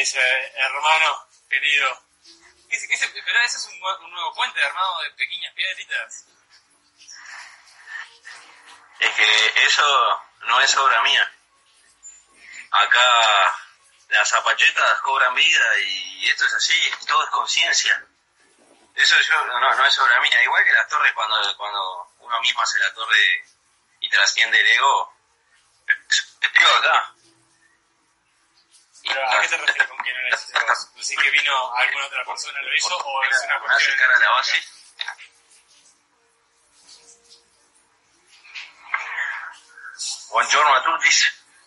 Ese hermano querido. ¿Qué, qué se- pero ese es un, nue- un nuevo puente armado de pequeñas piedritas. Es que eso no es obra mía. Acá las zapachetas cobran vida y esto es así, todo es conciencia. Eso yo no, no es obra mía. Igual que las torres cuando, cuando uno mismo hace la torre y trasciende el ego. Te digo acá. ¿A qué te refieres con que no hiciste vos? ¿Decís que vino alguna otra persona lo hizo o es una cuestión acercar a la base. Buongiorno a tutti.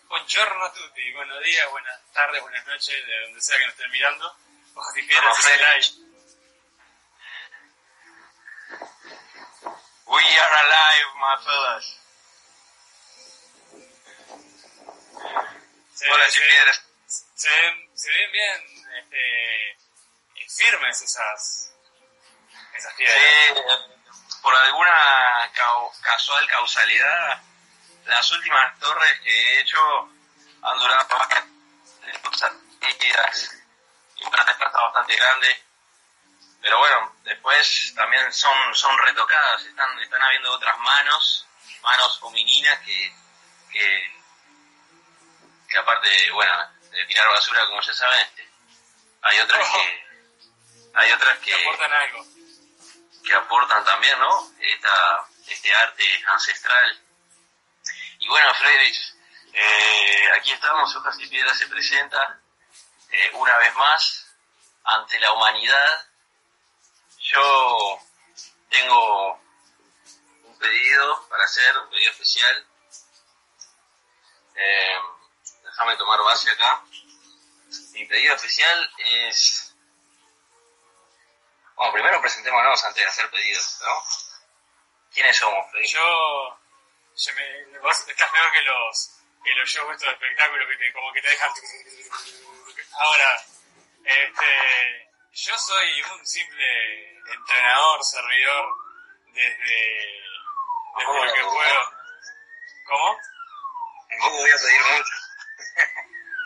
Buongiorno a tutti, buenos días, buenas tardes, buenas noches, de donde sea que nos estén mirando. Hojas y piedras, es el Fede. live. We are alive, my fellas. Hola, se- piedras. Se ven, se ven bien este, eh, firmes esas, esas piedras. Sí, por alguna casual causalidad, las últimas torres que he hecho han durado líquidas y una está bastante grande. Pero bueno, después también son, son retocadas, están, están habiendo otras manos, manos femeninas que, que, que aparte, bueno, de tirar basura como ya saben, hay otras que, hay otras Que que, aportan algo. que aportan también, ¿no? Esta, este arte ancestral. Y bueno, Friedrich, eh, aquí estamos, Hojas y Piedras se presenta eh, una vez más ante la humanidad. Yo tengo un pedido para hacer, un pedido especial. Eh, déjame tomar base acá. Mi pedido especial es bueno, primero presentémonos antes de hacer pedidos, ¿no? ¿Quiénes somos, Freddy? Yo, yo me, vos estás peor que los, que los shows estos de espectáculo que te, como que te dejan. Ahora, este, yo soy un simple entrenador, servidor desde, desde lo que puedo. ¿Cómo? Tampoco voy a pedir mucho.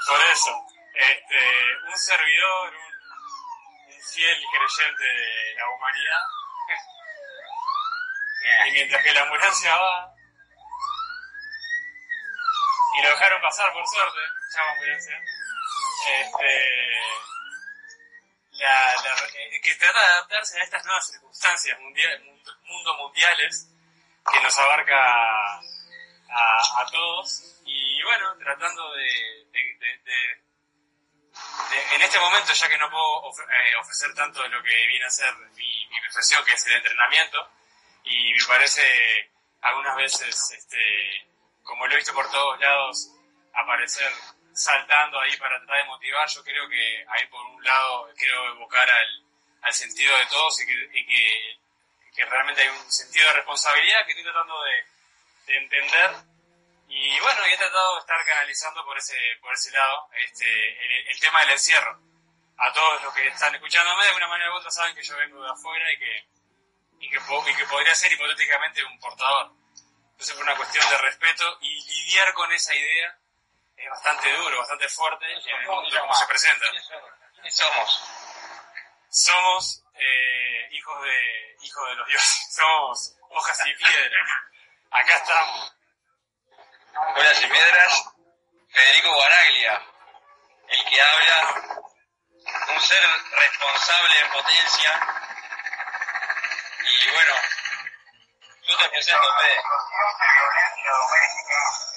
Por eso, este, un servidor, un, un fiel creyente de la humanidad, y mientras que la ambulancia va, y lo dejaron pasar por suerte, llama ambulancia, este, la, la- eh, que trata de adaptarse a estas nuevas circunstancias mundial, mundo, mundiales que nos abarca a, a todos. Y bueno, tratando de- en este momento, ya que no puedo eh, ofrecer tanto de lo que viene a ser mi, profesión, que es el entrenamiento, y me parece algunas veces, este, como lo he visto por todos lados, aparecer saltando ahí para tratar de motivar, yo creo que ahí por un lado quiero evocar al, al sentido de todos y, que, y que, realmente hay un sentido de responsabilidad que estoy tratando de entender y bueno, y he tratado de estar canalizando por ese, por ese lado este, el, el tema del encierro. A todos los que están escuchándome, de una manera u otra saben que yo vengo de afuera y que, y que, y que podría ser hipotéticamente un portador. Entonces, por una cuestión de respeto y lidiar con esa idea es bastante duro, bastante fuerte en el mundo como se presenta. ¿Quiénes somos? Somos eh, hijos de hijos de los dioses, somos hojas y piedras. Acá estamos. Horas y Piedras, Federico Guaraglia, el que habla, un ser responsable en potencia. Y bueno, Yo te presento, Fede.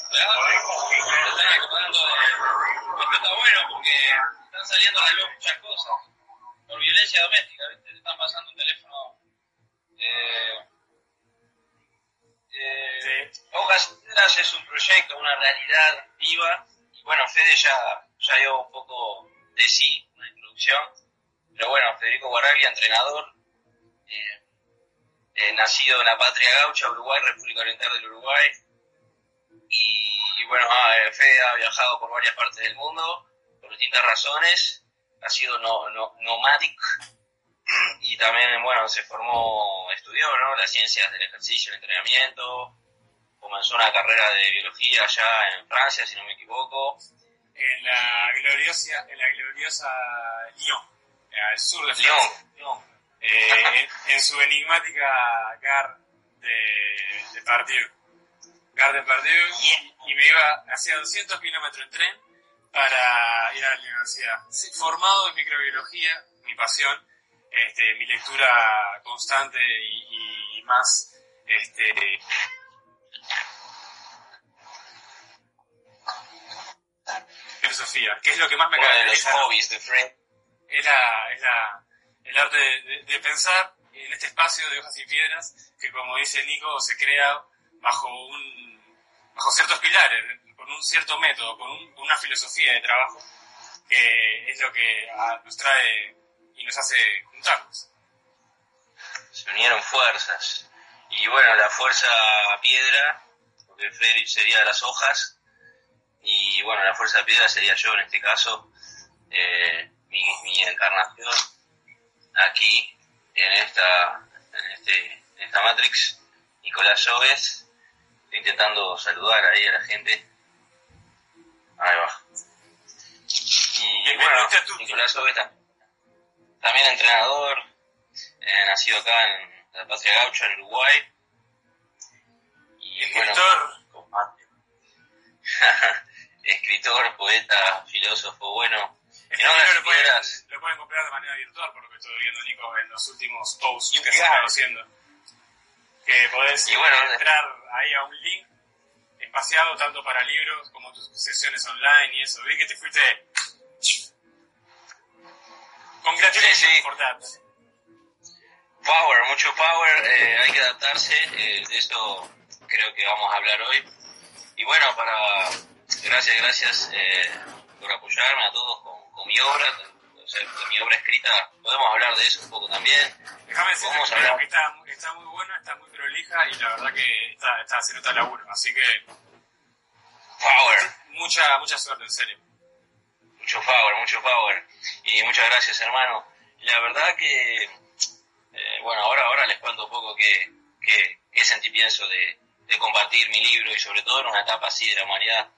Claro, te están acordando de... Esto está bueno porque están saliendo a la luz muchas cosas. Por violencia doméstica, ¿viste? Te están pasando un teléfono... Eh, eh, Piedras es un proyecto, una realidad viva. Y bueno, Fede ya, ya dio un poco de sí, una introducción. Pero bueno, Federico Guaraglia, entrenador, eh, eh, nacido en la patria gaucha, Uruguay, República Oriental del Uruguay. Y, y bueno, ah, eh, Fede ha viajado por varias partes del mundo por distintas razones. Ha sido no, no, nomadic y también, bueno, se formó, estudió, ¿no? Las ciencias del ejercicio, el entrenamiento, comenzó una carrera de biología allá en Francia, si no me equivoco. En la gloriosa, en la gloriosa Lyon, al sur de Lyon, Francia. Lyon. Eh, en, en su enigmática Gare de, de Pardieu. Gare de Pardieu. Y me iba, hacía 200 kilómetros en tren para ir a la universidad. Sí, Formado en microbiología, mi pasión, este, mi lectura constante y, y más este, filosofía, que es lo que más me Uno de los hobbies de Fred. Es, la, es la- el arte de, de- de pensar en este espacio de hojas y piedras que, como dice Nico, se crea bajo, un, bajo ciertos pilares, con un cierto método, con un- una filosofía de trabajo, que es lo que ah, nos trae y nos hace juntarnos. se unieron fuerzas. Y bueno, la fuerza piedra, porque Frederick sería las hojas, y bueno, la fuerza piedra sería yo en este caso, eh, mi, mi encarnación aquí, en esta, en este, en esta Matrix, Nicolás Lloves, estoy intentando saludar ahí a la gente. Ahí va. Y bueno. Nicolás Lloves ta- también entrenador, eh, nacido acá en la Patria Gaucha, en Uruguay. Y Escritor. bueno, escritor, poeta, filósofo, bueno. Este hojas lo pueden, lo pueden comprar de manera virtual, por lo que estoy viendo, Nico, en los últimos posts que se están haciendo. Que podés Y bueno, entrar ahí a un link espaciado tanto para libros como tus sesiones online y eso. Vi que te fuiste... Congratulations Sí, sí. Power, mucho power, eh, hay que adaptarse, eh, de eso creo que vamos a hablar hoy. Y bueno, para gracias, gracias eh, por apoyarme a todos con, con mi obra, o sea, con mi obra escrita, podemos hablar de eso un poco también. Déjame decirte que, hablar. que está, muy- está muy buena, está muy prolija y la verdad que está, está haciendo tal laburo. Así que Power, mucha, mucha suerte, en serio. Mucho power, mucho power. Y muchas gracias, hermano. La verdad que, eh, bueno, ahora, ahora les cuento un poco qué, qué, qué sentí pienso de, de compartir mi libro y sobre todo en una etapa así de la humanidad.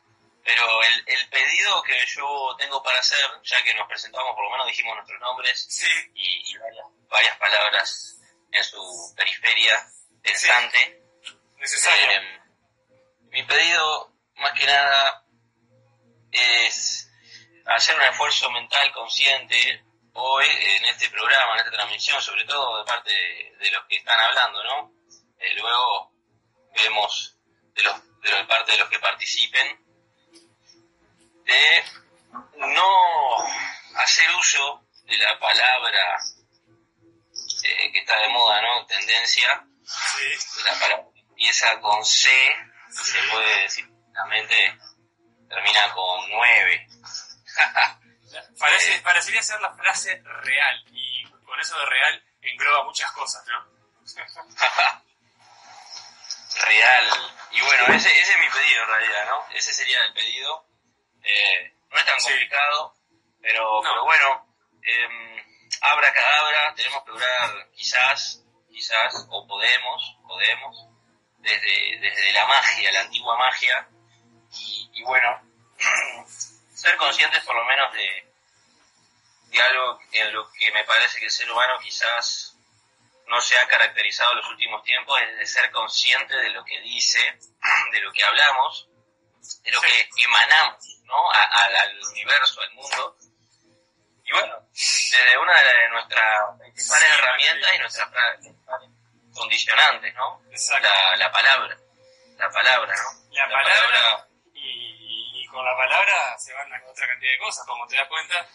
Pero el, el pedido que yo tengo para hacer, ya que nos presentamos, por lo menos dijimos nuestros nombres Sí, y, y varias, varias palabras en su periferia pensante, necesario. eh, mi pedido, más que nada, es hacer un esfuerzo mental consciente hoy en este programa, en esta transmisión, sobre todo de parte de, de los que están hablando, ¿no? Eh, luego vemos de, los, de, parte de los que participen de no hacer uso de la palabra eh, que está de moda, ¿no? Tendencia, Sí. la palabra que empieza con C, se puede decir claramente, termina con 9. Parece, parecería ser la frase real y con eso de real engloba muchas cosas, ¿no? Real. Y bueno, ese, ese es mi pedido en realidad, ¿no? Ese sería el pedido. Eh, no es tan Sí. complicado, pero, No. pero bueno, eh, abra cadabra, tenemos que lograr quizás, quizás, o podemos, podemos, desde, desde la magia, la antigua magia, y, y bueno, ser conscientes por lo menos de, de algo en lo que me parece que el ser humano quizás no se ha caracterizado en los últimos tiempos, es de ser consciente de lo que dice, de lo que hablamos, de lo Sí. que emanamos ¿no? A- al- al universo, al mundo. Y bueno, desde una de nuestras principales Sí, herramientas y nuestras principales condicionantes, ¿no? Exacto. La, la palabra, la palabra, ¿no? La, palabra, con la palabra se van a otra cantidad de cosas, como te das cuenta,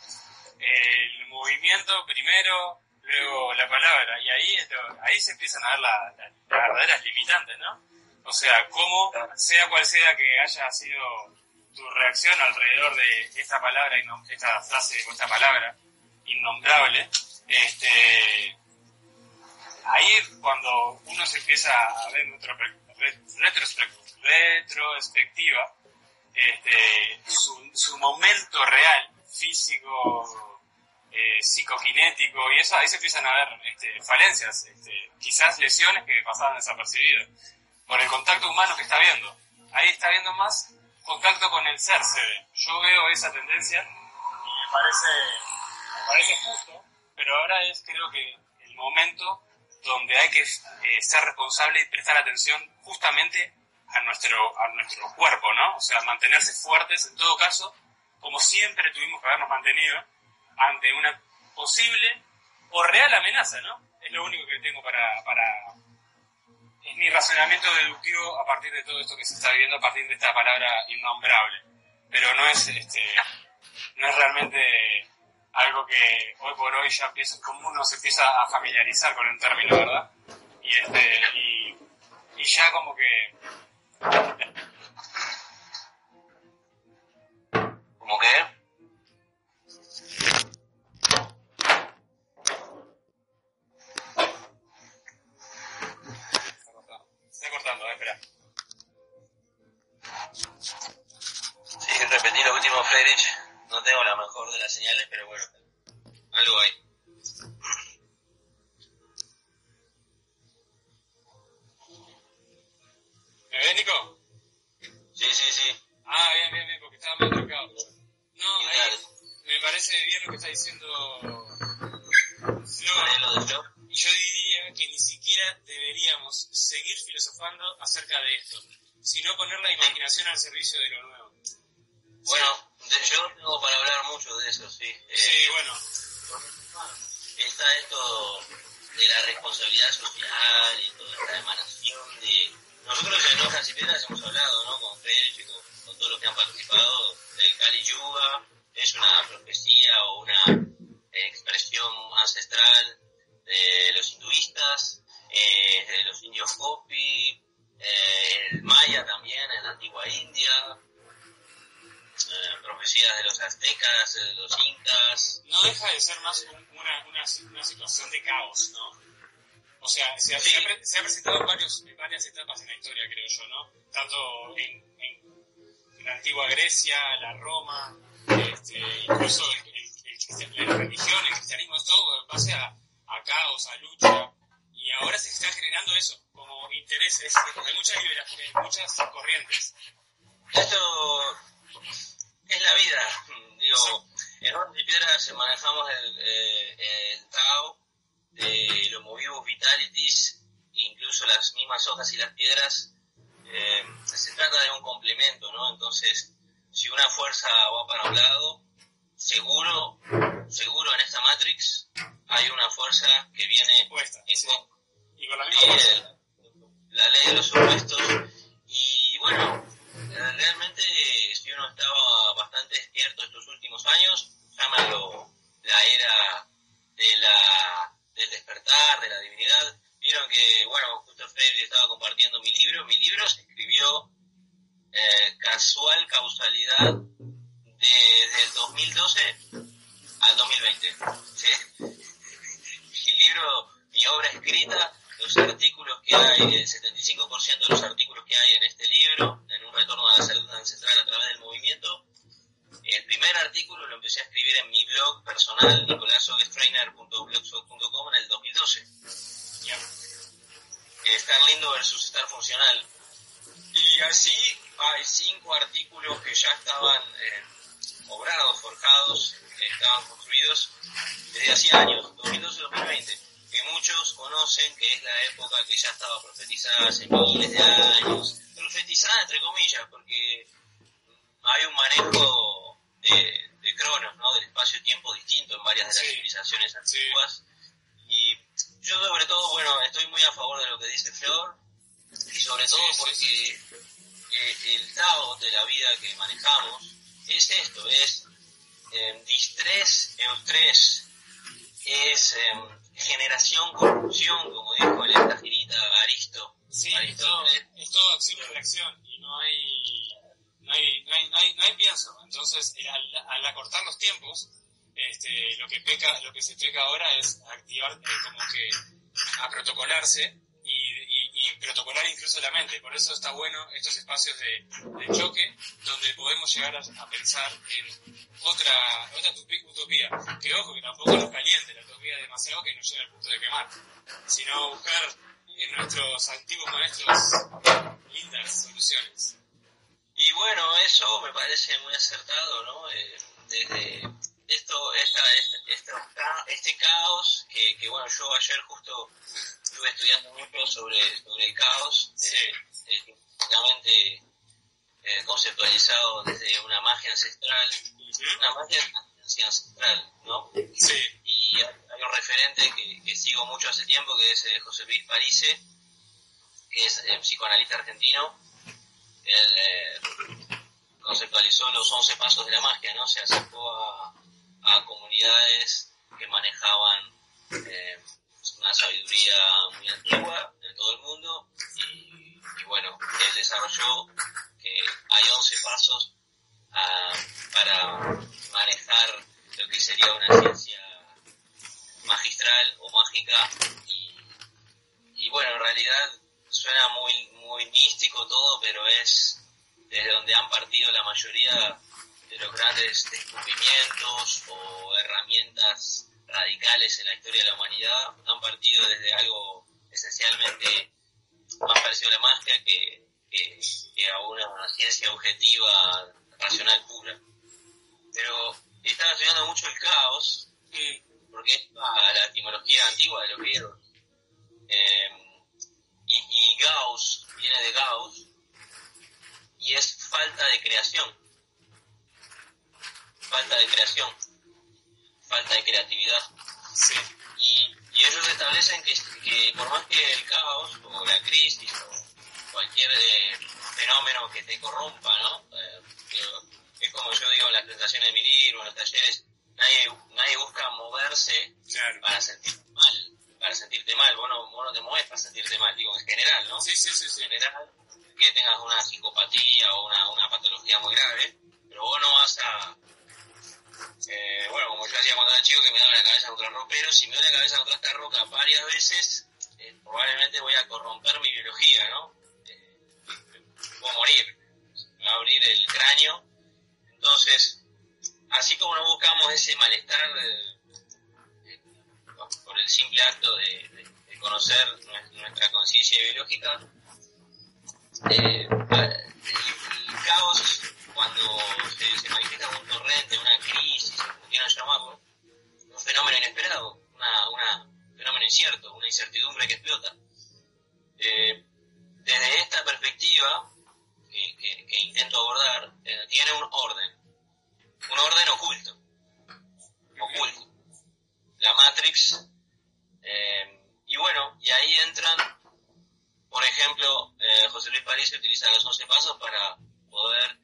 el movimiento primero, luego la palabra, y ahí, ahí se empiezan a ver la- la- las verdaderas limitantes, ¿no? O sea, cómo, sea cual sea que haya sido tu reacción alrededor de esta palabra, esta frase o esta palabra innombrable, este, ahí cuando uno se empieza a ver retro- re- retrospec- retrospectiva, este, su, su momento real, físico, eh, psicoquinético, y eso ahí se empiezan a ver este, falencias, este, quizás lesiones que pasaban desapercibidas por el contacto humano que está viendo. Ahí está viendo más contacto con el ser, se ve. Yo veo esa tendencia y me parece, me parece justo, pero ahora es creo que el momento donde hay que eh, ser responsable y prestar atención justamente a nuestro, a nuestro cuerpo, ¿no? O sea, mantenerse fuertes en todo caso, como siempre tuvimos que habernos mantenido ante una posible o real amenaza, ¿no? Es lo único que tengo para, para es mi razonamiento deductivo a partir de todo esto que se está viviendo a partir de esta palabra innombrable. Pero no es este no es realmente algo que hoy por hoy ya empieza, como uno se empieza a familiarizar con el término, ¿verdad? Y este y, y ya como que Como que, se está cortando, está cortando, eh, espera. sí, repetí lo último, Friedrich. No tengo la mejor de las señales, pero bueno, algo hay. ¿Me ves, Nico? Sí, sí, sí. Ah, bien, bien, bien, porque estaba medio trocado. No, ¿Qué ahí me parece bien lo que está diciendo Flor. Y yo diría que ni siquiera deberíamos seguir filosofando acerca de esto, sino poner la imaginación al servicio de lo nuevo. Bueno, de- yo tengo para hablar mucho de eso, sí. Eh, Sí, bueno, está esto de la responsabilidad social y toda esta emanación de... Nosotros en Hojas y hemos hablado, ¿no? Con Félix y con, todos los que han participado del Kali Yuga. Es una profecía o una expresión ancestral de los hinduistas, eh, de los indios Hopi, eh, el maya también en la antigua India, eh, profecías de los aztecas, de los incas, no deja de ser más un- una, una, una situación de caos, ¿no? O sea, se ha, se ha pre- se ha presentado en, varios, en varias etapas en la historia, creo yo, ¿no? Tanto en, en la antigua Grecia, la Roma, este, incluso el, el- el la religión, el cristianismo, todo en base a, a caos, a lucha. Y ahora se está generando eso, como intereses. Hay muchas, liberaciones, muchas corrientes. Esto es la vida. Digo, en Orden y Piedras manejamos el, eh, el Tao de los Movivos Vitalities, incluso las mismas hojas y las piedras. eh, se trata de un complemento, ¿no? Entonces, si una fuerza va para un lado, seguro, seguro en esta Matrix hay una fuerza que viene Opuesta, en sí. Y con la misma el- la ley de los opuestos. Y bueno, eh, realmente si uno estaba bastante despierto estos últimos años, llámalo la era de la, del despertar, de la divinidad. Vieron que, bueno, justo Freire estaba compartiendo mi libro. Mi libro se escribió eh, casual causalidad desde el 2012 al 2020. Sí. Mi libro, mi obra escrita, los artículos que hay, el 75% de los artículos que hay en este libro, en un retorno a la salud ancestral a través del movimiento. El primer artículo lo empecé a escribir en mi blog personal, nicolasogestrainer.blogspot.com en el 2012. Ya. Estar lindo versus estar funcional. Y así hay cinco artículos que ya estaban eh, obrados, forjados, estaban construidos desde hacía años, 2012-2020, que muchos conocen que es la época que ya estaba profetizada hace miles de años, profetizada entre comillas, porque hay un manejo de, de cronos, ¿no? del espacio-tiempo distinto en varias de las Sí. civilizaciones antiguas, y yo sobre todo, bueno, estoy muy a favor de lo que dice Flor, y sobre todo porque eh, el Tao de la vida que manejamos es esto, es eh, distrés, eustrés, es eh, generación, corrupción, como dijo el estaginita Aristo. Sí, es todo, es todo acción y reacción, y no hay, no hay, no hay, no hay, no hay pienso. Entonces, al, al acortar los tiempos, este, lo que peca, lo que se peca ahora es activar eh, como que a protocolarse y, y, y, protocolar incluso la mente. Por eso está bueno estos espacios de, de choque donde podemos llegar a, a, pensar en otra, otra utopía. Que ojo, que tampoco nos caliente la utopía demasiado que nos lleve al punto de quemar, sino buscar en nuestros antiguos maestros lindas soluciones. Y bueno, eso me parece muy acertado, ¿no? Eh, desde esto, esta, esta, este caos, que, que, bueno, yo ayer justo estuve estudiando mucho sobre, sobre el caos, eh, eh, eh, conceptualizado desde una magia ancestral, una magia ancestral, ¿no? Sí. Y hay un referente que, que, sigo mucho hace tiempo, que es eh, José Luis Parise, que es psicoanalista argentino, él eh, conceptualizó los 11 pasos de la magia, ¿no? Se acercó a, comunidades que manejaban eh, una sabiduría muy antigua en todo el mundo y, y, bueno, él desarrolló que hay 11 pasos a, para manejar lo que sería una ciencia magistral o mágica y bueno, en realidad suena muy, muy místico todo, pero es desde donde han partido la mayoría de los grandes descubrimientos o herramientas radicales en la historia de la humanidad han partido desde algo esencialmente más parecido a la magia que, que, que a una, una, ciencia objetiva racional pura. Pero están estudiando mucho el caos, porque es la etimología antigua de los griegos. Eh, y, y Gauss viene de Gauss y es falta de creación falta de creación, falta de creatividad. Sí. Y, y, ellos establecen que, que, por más que el caos o la crisis o cualquier eh, fenómeno que te corrompa, ¿no? Eh, que, es como yo digo en las presentaciones de mi libro, en los talleres, nadie, nadie busca moverse claro. para sentirte mal, para sentirte mal, vos no, vos no te mueves para sentirte mal, digo en general, ¿no? Sí, sí, sí, sí. En general, que tengas una psicopatía o una, una patología muy grave, pero vos no vas a eh, bueno, como yo hacía cuando era chico, que me daba la cabeza contra el ropero, si me doy la cabeza contra esta roca varias veces, eh, probablemente voy a corromper mi biología, ¿no? Eh, puedo morir, me va a abrir el cráneo. Entonces, así como no buscamos ese malestar eh, por el simple acto de, conocer nuestra conciencia biológica, eh, el caos cuando se, manifiesta un torrente, una crisis, como quieran llamarlo, un fenómeno inesperado, una, una fenómeno incierto, una incertidumbre que explota. Eh, desde esta perspectiva que intento abordar, eh, tiene un orden, un orden oculto, oculto. La Matrix, eh, y bueno, y ahí entran, por ejemplo, eh, José Luis París utiliza los 11 pasos para poder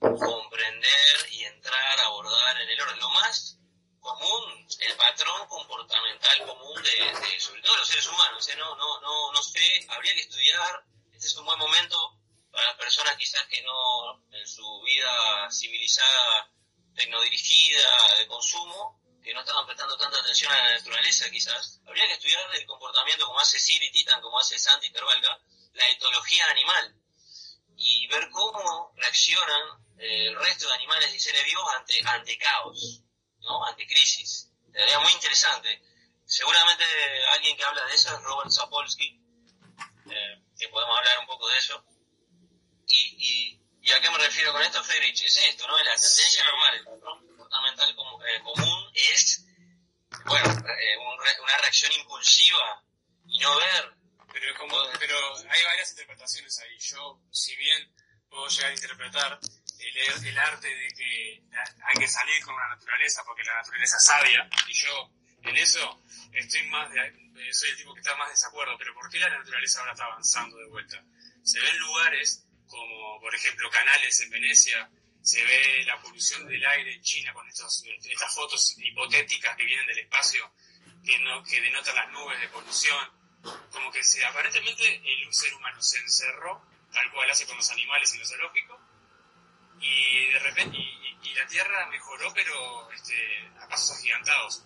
comprender y entrar, abordar en el orden. Lo más común, el patrón comportamental común de, de sobre todo los seres humanos, ¿eh? no, no, no, no sé, habría que estudiar, este es un buen momento para las personas quizás que no, en su vida civilizada, tecnodirigida, de consumo, que no estaban prestando tanta atención a la naturaleza quizás, habría que estudiar el comportamiento como hace Siri Titan, como hace Santi Tervalga, la etología animal, y ver cómo reaccionan eh, el resto de animales y seres vivos ante, ante caos, ¿no? ante crisis. Sería muy interesante. Seguramente alguien que habla de eso es Robert Sapolsky, eh, que podemos hablar un poco de eso. Y, y, y, a qué me refiero con esto, Friedrich? Es esto, ¿no? La tendencia normal, patrón comportamental com eh, común es, bueno, eh, un, una reacción impulsiva y no ver. Pero, como, pero hay varias interpretaciones ahí. Yo, si bien puedo llegar a interpretar el, el, arte de que hay que salir con la naturaleza porque la naturaleza es sabia y yo en eso estoy más de, eh, soy el tipo que está más de desacuerdo, pero ¿por qué la naturaleza ahora está avanzando de vuelta? Se ven lugares como, por ejemplo, canales en Venecia, se ve la polución del aire en China con estas fotos hipotéticas que vienen del espacio, que, no, que denotan las nubes de polución, como que se, aparentemente el ser humano se encerró, tal cual hace con los animales en lo zoológico, y de repente y, la Tierra mejoró, pero este, a pasos agigantados.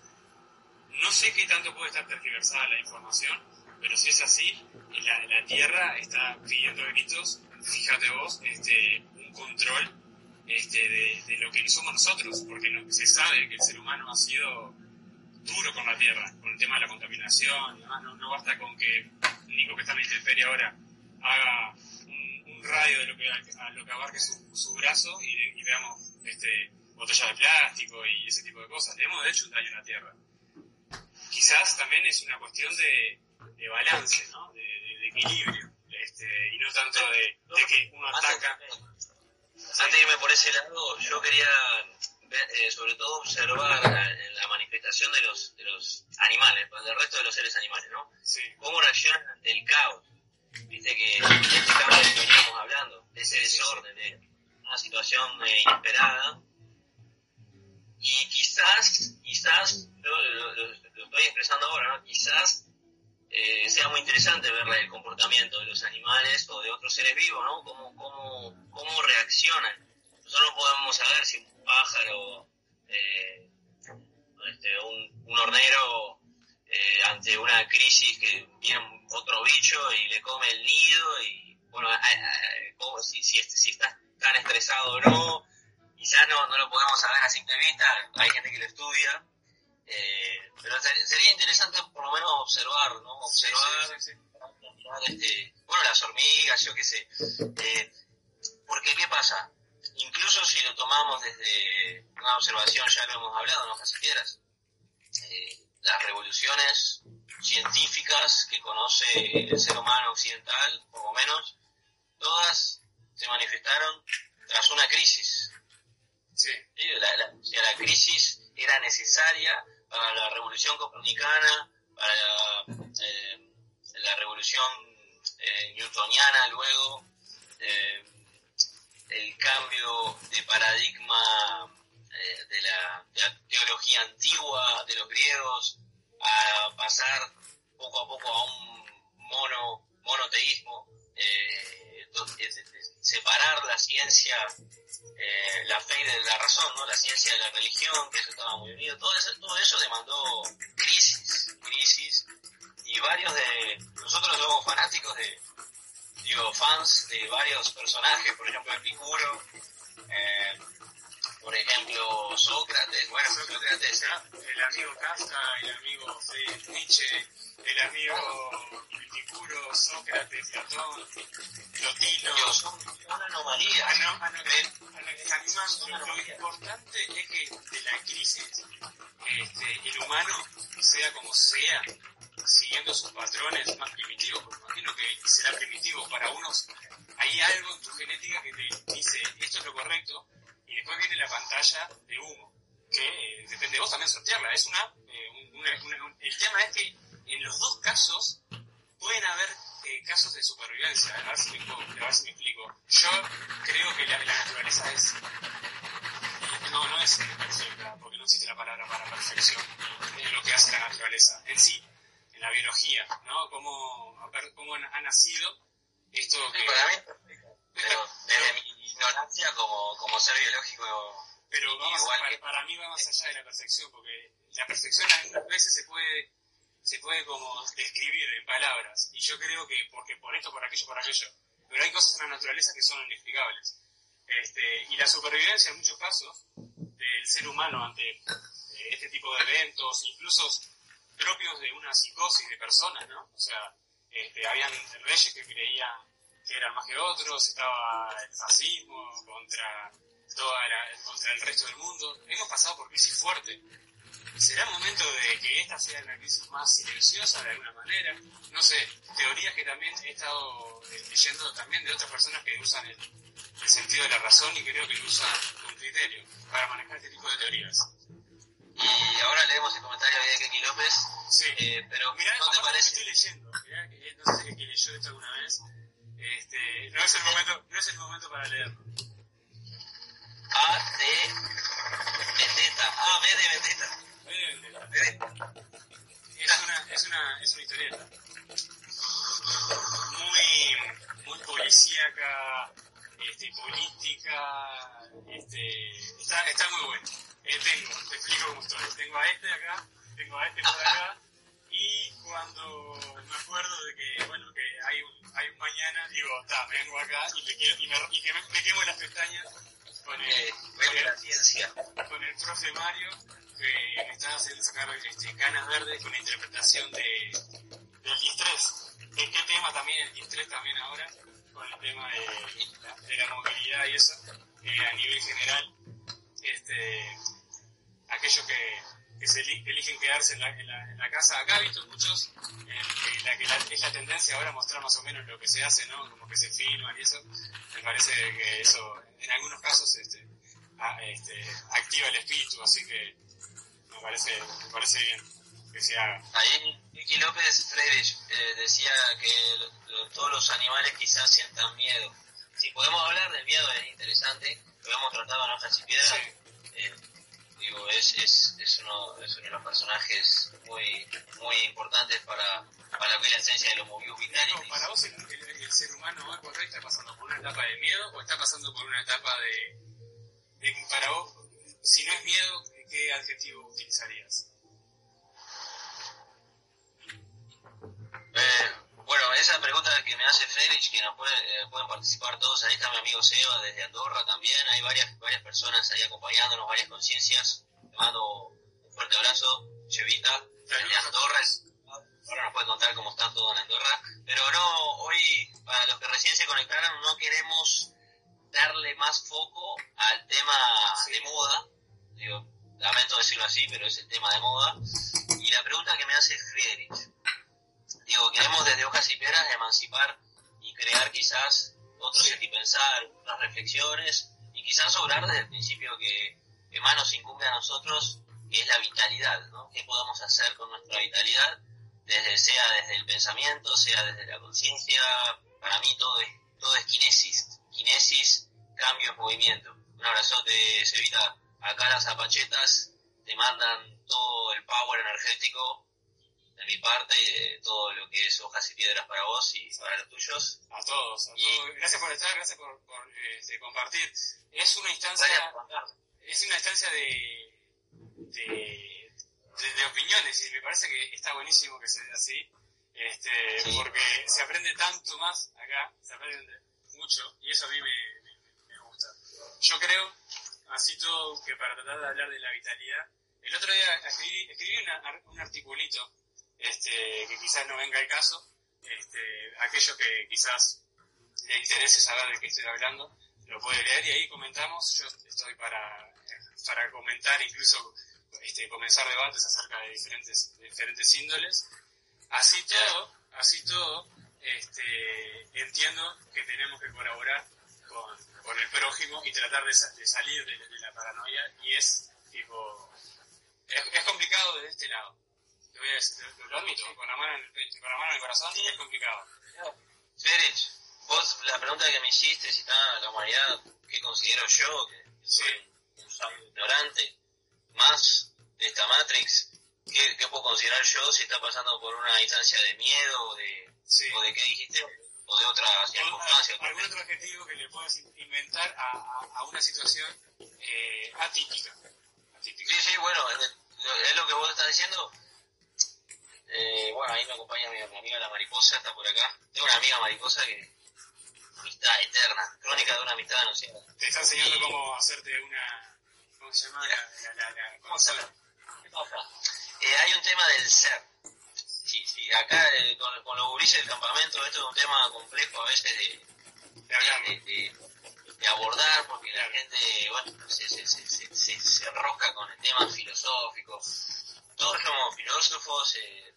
No sé qué tanto puede estar tergiversada la información, pero si es así, la, la Tierra está pidiendo gritos, fíjate vos, este, un control este, de, lo que somos nosotros, porque se sabe que el ser humano ha sido duro con la Tierra, con el tema de la contaminación, no, no basta con que Nico que está en la intemperie ahora haga un, radio de lo que, a, lo que abarque su, su brazo y, veamos este, botellas de plástico y ese tipo de cosas. Le hemos hecho un daño a la Tierra. Quizás también es una cuestión de, de balance, ¿no? de, de, equilibrio, este, y no tanto de, que uno ataca. Antes de irme por ese lado, yo quería eh, sobre todo observar la, manifestación de los, de los animales, pues, del resto de los seres animales, ¿no? Sí. Cómo reaccionan ante el caos. Viste que este caos del que veníamos hablando, de ese desorden, de una situación eh, inesperada. Y quizás, quizás, lo, estoy expresando ahora, ¿no? Quizás eh, sea muy interesante ver el comportamiento de los animales o de otros seres vivos, ¿no? Cómo, cómo, cómo reaccionan. Nosotros podemos saber si un pájaro, eh, este, un, hornero eh, ante una crisis que viene otro bicho y le come el nido y bueno, si, si, si está tan estresado o no, quizás no, no lo podemos saber a simple vista, hay gente que lo estudia, eh, pero sería interesante por lo menos observar, ¿no? Observar, Este, bueno, las hormigas, yo qué sé. Eh, porque, ¿qué pasa? Incluso si lo tomamos desde una observación, ya lo hemos hablado, ¿no? Casi quieras. Eh, las revoluciones científicas que conoce el ser humano occidental, por lo menos, todas se manifestaron tras una crisis. Sí. La, la, la crisis era necesaria para la revolución copernicana, para eh, la revolución eh, newtoniana luego, eh, el cambio de paradigma de la, teología antigua de los griegos a pasar poco a poco a un mono, monoteísmo, separar la ciencia eh, la fe de la razón, ¿no? la ciencia de la religión, que eso estaba muy unido, todo eso, todo eso demandó crisis, crisis, y varios de nosotros somos fanáticos de, digo, fans de varios personajes, por ejemplo Epicuro, eh, por ejemplo Sócrates, bueno, Sócrates, el amigo Kafka, el amigo Nietzsche, el amigo Epicuro, Sócrates, Platón, Plotino. Son una anomalía. Lo importante es que de la crisis este, el humano, sea como sea, siguiendo sus patrones más primitivos, porque imagino que será primitivo para unos, hay algo en tu genética que te dice esto es lo correcto, después viene la pantalla de humo, que eh, depende de vos también sortearla. Es una, eh, el tema es que en los dos casos pueden haber eh, casos de supervivencia. A ver, si me, a ver si me explico. Yo creo que la, naturaleza es... No, no es perfecta, porque no existe la palabra para perfección en lo que hace la naturaleza en sí, en la biología, ¿no? Cómo, cómo ha nacido esto que... para mí pero desde mi ignorancia como, como ser biológico pero vamos para, para, mí va más allá de la perfección, porque la perfección algunas veces se puede se puede como describir en palabras. Y yo creo que porque por esto, por aquello, por aquello. Pero hay cosas en la naturaleza que son inexplicables. Este, y la supervivencia en muchos casos del ser humano ante eh, este tipo de eventos, incluso propios de una psicosis de personas, ¿no? O sea, este, habían reyes que creían que eran más que otros, estaba el fascismo contra, toda la, contra el resto del mundo. Hemos pasado por crisis fuertes ¿Será momento de que esta sea una crisis más silenciosa de alguna manera? No sé, teorías que también he estado eh, leyendo también de otras personas que usan el, sentido de la razón y creo que lo usan con criterio para manejar este tipo de teorías. Y ahora leemos el comentario de Keki López. Sí. Eh, pero, Mirá, ¿no te parece? que estoy leyendo. Mirá, que, no sé si leyó esto alguna vez. Este, no es el momento, no es el momento para leerlo. A de Vendetta. A, B de Vendetta. Eh, Es una, es una, es una historieta. Muy, muy policíaca, este, política, este, está, está muy bueno. Eh, tengo, te explico cómo estoy. Tengo a este acá, tengo a este por acá, y cuando me acuerdo de que, bueno, hay un, mañana, digo, está, vengo acá y me, quiero- y me, y me, me quemo las pestañas con el, Eh, la ciencia. con el profe Mario, que me está haciendo sacar este, canas verdes con la interpretación de, del distrés. ¿De qué tema también el distrés también ahora? Con el tema de, la- de la movilidad y eso, eh, a nivel general. Este, aquellos que, que se eli- eligen quedarse en la, en, la, en la casa. Acá he visto muchos, eh, que, la, que la- es la tendencia ahora a mostrar más o menos lo que se hace, ¿no? Como que se filman y eso. Me parece que eso, en algunos casos, este, a- este, activa el espíritu, así que me parece, me parece bien que se haga. Ahí Vicky López Friedrich eh, decía que lo- todos los animales quizás sientan miedo. Si podemos hablar del miedo es interesante, lo hemos tratado en Hojas y Piedras. Sí. Eh, digo, es, es, es, uno, es uno de los personajes muy, muy importantes para, para lo que es la esencia de los movios Nico, vitalities. ¿Para vos el, el- el ser humano hoy por hoy está pasando por una etapa de miedo o está pasando por una etapa de, de para vos, si no es miedo, ¿qué adjetivo utilizarías? Eh, bueno, esa pregunta que me hace Friedrich, que nos puede, eh, pueden participar todos, ahí está mi amigo Seba desde Andorra también, hay varias, varias personas ahí acompañándonos, varias conciencias. Te mando un fuerte abrazo, Chevita, desde Andorra. Ahora nos puede contar cómo está todo en Andorra. Pero no, hoy, para los que recién se conectaron, no queremos darle más foco al tema Sí. de moda. Digo, lamento decirlo así, pero es el tema de moda. Y la pregunta que me hace Friedrich, digo, queremos desde Hojas y Piedras emancipar y crear quizás otro y pensar, otras reflexiones, y quizás obrar desde el principio que, que más nos incumbe a nosotros, que es la vitalidad, ¿no? ¿Qué podemos hacer con nuestra vitalidad? Desde, sea desde el pensamiento, sea desde la conciencia, para mí todo es, todo es kinesis, kinesis, cambio, movimiento. Un abrazote, Sevita, acá las zapachetas te mandan todo el power energético de mi parte y de todo lo que es hojas y piedras para vos y para los tuyos. A todos, a Y- todos. Gracias por estar, gracias por, por, este, compartir. Es una instancia, es una instancia de, de, de- de opiniones y me parece que está buenísimo que sea así, este, Sí. porque se aprende tanto más acá, se aprende mucho y eso a mí me, me- me gusta. Yo creo, así todo, que para tratar de hablar de la vitalidad, el otro día escribí, escribí una- un articulito este, que quizás no venga el caso, este, aquellos que quizás le interese saber de qué estoy hablando, lo puede leer y ahí comentamos. Yo estoy para, para comentar, incluso este, comenzar debates acerca de diferentes, diferentes índoles. Así todo, así todo, este, entiendo que tenemos que colaborar con, el prójimo y tratar de, sa- de salir de, de la paranoia y es tipo, es, es complicado desde este lado. Decir, lo, admito, con la mano en el pecho, con la mano en el corazón, es complicado. Federic, vos la pregunta que me hiciste, si está la humanidad, ¿qué considero yo? Que soy un sabio ignorante, más de esta Matrix, ¿qué, qué puedo considerar yo si está pasando por una instancia de miedo o de, Sí. o de qué dijiste? O de otra circunstancia. ¿Algún otro adjetivo que le puedas inventar a, a, a una situación eh, atípica? atípica. Sí, sí, bueno, es, es lo que vos estás diciendo. Eh, bueno, ahí me acompaña mi, mi amiga la mariposa, está por acá. Tengo una amiga mariposa que amistad eterna, crónica de una amistad anunciada. Te está enseñando cómo hacerte una... ¿Cómo se llama? La, la, la, ¿Cómo se llama? Eh, hay un tema del ser. Sí, sí, acá eh, con, con los gurises del campamento esto es un tema complejo a veces de, De hablar. de, de- abordar porque la gente bueno, se, se, se, se, se, se enrosca con el tema filosófico. Todos somos filósofos, eh,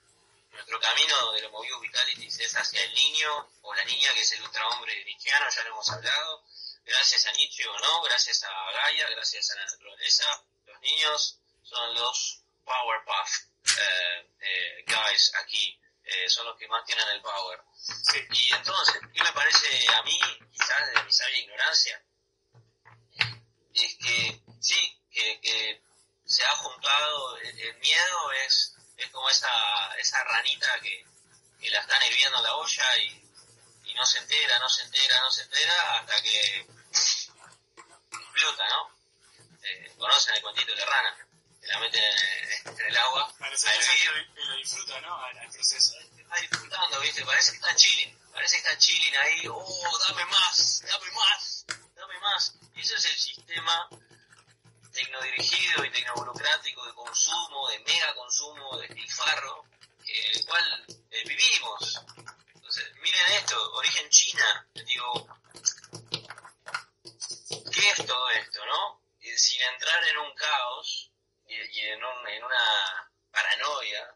nuestro camino de los movidos vitalities es hacia el niño o la niña que es el ultrahombre nietzscheano, ya lo hemos hablado. Gracias a Nietzsche o no, gracias a Gaia, gracias a la naturaleza, los niños son los Powerpuff eh, eh, Guys aquí, eh, son los que más tienen el power. Y entonces, ¿qué me parece a mí, quizás de mi sabia ignorancia? Es que sí, que, que se ha juntado, el, miedo es, es como esa, esa ranita que, que la están hirviendo en la olla y, y no se entera, no se entera, no se entera hasta que explota, ¿no? Eh, conocen el cuentito de rana, que la meten en, el agua. Parece que lo disfruta, ¿no? Al proceso. Está disfrutando, ¿viste? Parece que está chilling, parece que está chilling ahí, oh, dame más, dame más, dame más. Y ese es el sistema tecnodirigido y tecnoburocrático de consumo, de mega consumo, de despilfarro, en el cual eh, vivimos. Entonces, miren esto, origen China, digo, ¿qué es todo esto, no? sin entrar en un caos y, en, en, una paranoia,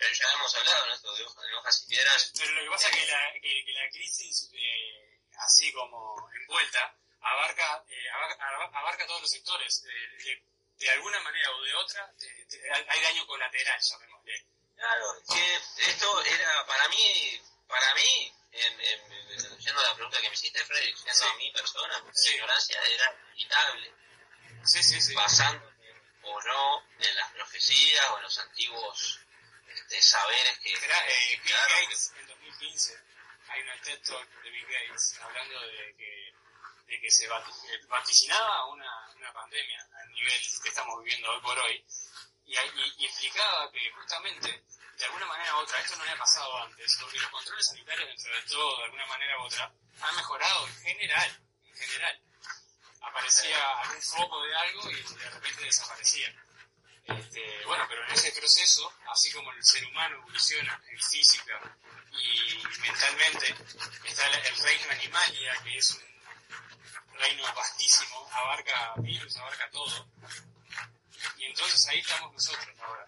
ya, hemos hablado en esto de, hojas, y piedras. Pero lo que pasa es que la, que, la crisis, eh, así como envuelta, abarca, eh, abarca, abarca, todos los sectores. De, de, alguna manera o de otra, hay daño colateral, llamémosle. Claro, que esto era para mí, para mí, en, en, yendo a la pregunta que me hiciste, Freddy, siendo a mi persona, mi ignorancia era inevitable sí, sí, sí. o no en las profecías o en los antiguos este, saberes que... eh, Bill Gates, en 2015, hay un TED de Bill Gates hablando de que, de que se eh, vaticinaba una, una pandemia al nivel que estamos viviendo hoy por hoy y, y, explicaba que justamente de alguna manera u otra, esto no había pasado antes, porque los controles sanitarios dentro de todo, de alguna manera u otra, han mejorado en general, en general aparecía algún foco de algo y de repente desaparecía. Este, bueno, pero en ese proceso, así como el ser humano evoluciona en física y mentalmente, está el, reino animalia, que es un reino vastísimo, abarca virus, abarca todo. Y entonces ahí estamos nosotros ahora,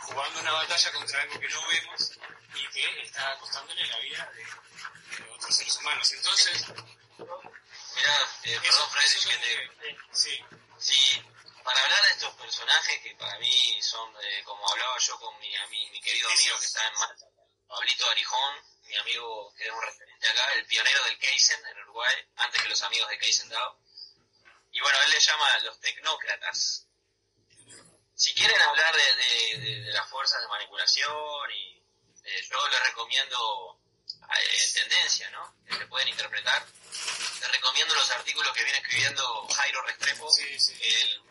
jugando una batalla contra algo que no vemos y que está costándole la vida de, de otros seres humanos. Entonces, Mira, eh, perdón, Freddy, que te... Sí. sí. Para hablar de estos personajes que para mí son, eh, como hablaba yo con mi, mi querido amigo que está en Malta, Pablito Arijón, mi amigo que es un referente acá, el pionero del Kaizen en Uruguay, antes que los amigos de Kaizen DAO. Y bueno, él le llama los tecnócratas. Si quieren hablar de, de, de, las fuerzas de manipulación, y eh, yo les recomiendo eh, en tendencia, ¿no? Que se pueden interpretar. Te recomiendo los artículos que viene escribiendo Jairo Restrepo, el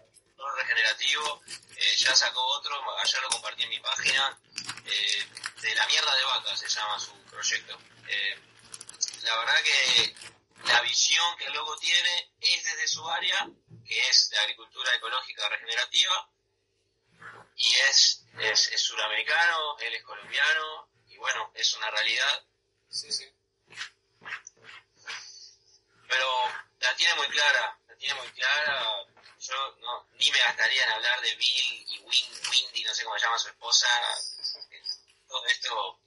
regenerativo, eh, ya sacó otro, ayer lo compartí en mi página, eh, de la mierda de vaca se llama su proyecto. La verdad que la visión que el logo tiene es desde su área, que es de agricultura ecológica regenerativa, y es, es, es suramericano, él es colombiano, y bueno, es una realidad Sí, sí. Pero la tiene muy clara, la tiene muy clara. Yo no, ni me gastaría en hablar de Bill y Windy, no sé cómo se llama su esposa. Todo esto,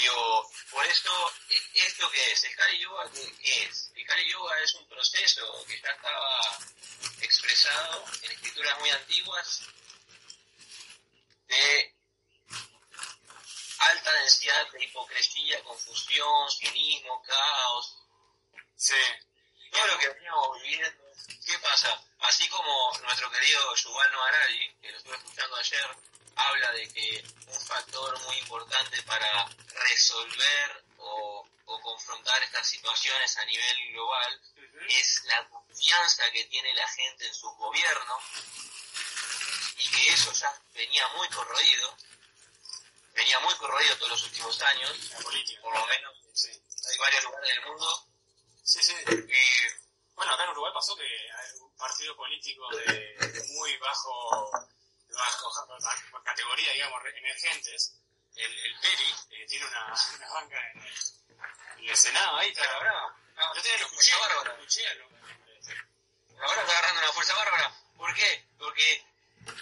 digo, por esto, ¿esto qué es? ¿El Kali Yoga qué, es? El Kali Yoga es un proceso que ya estaba expresado en escrituras muy antiguas de alta densidad de hipocresía, confusión, cinismo, caos. Sí. Todo lo que veníamos viviendo. ¿Qué pasa? Así como nuestro querido Yuval Noah que lo estuve escuchando ayer, habla de que un factor muy importante para resolver o, o confrontar estas situaciones a nivel global es la confianza que tiene la gente en sus gobiernos y que eso ya venía muy corroído venía muy corroído todos los últimos años, la política. por lo menos. Sí. Hay varios lugares del mundo. Sí, sí. Y, bueno, acá en Uruguay pasó que hay un partido político de muy bajo, bajo categoría, digamos, emergentes. El, el Peri eh, tiene una, una, banca en el, en el Senado ahí, está bravo. No, yo te lo escuché, lo escuché. Ahora está agarrando una fuerza bárbara. ¿Por qué? Porque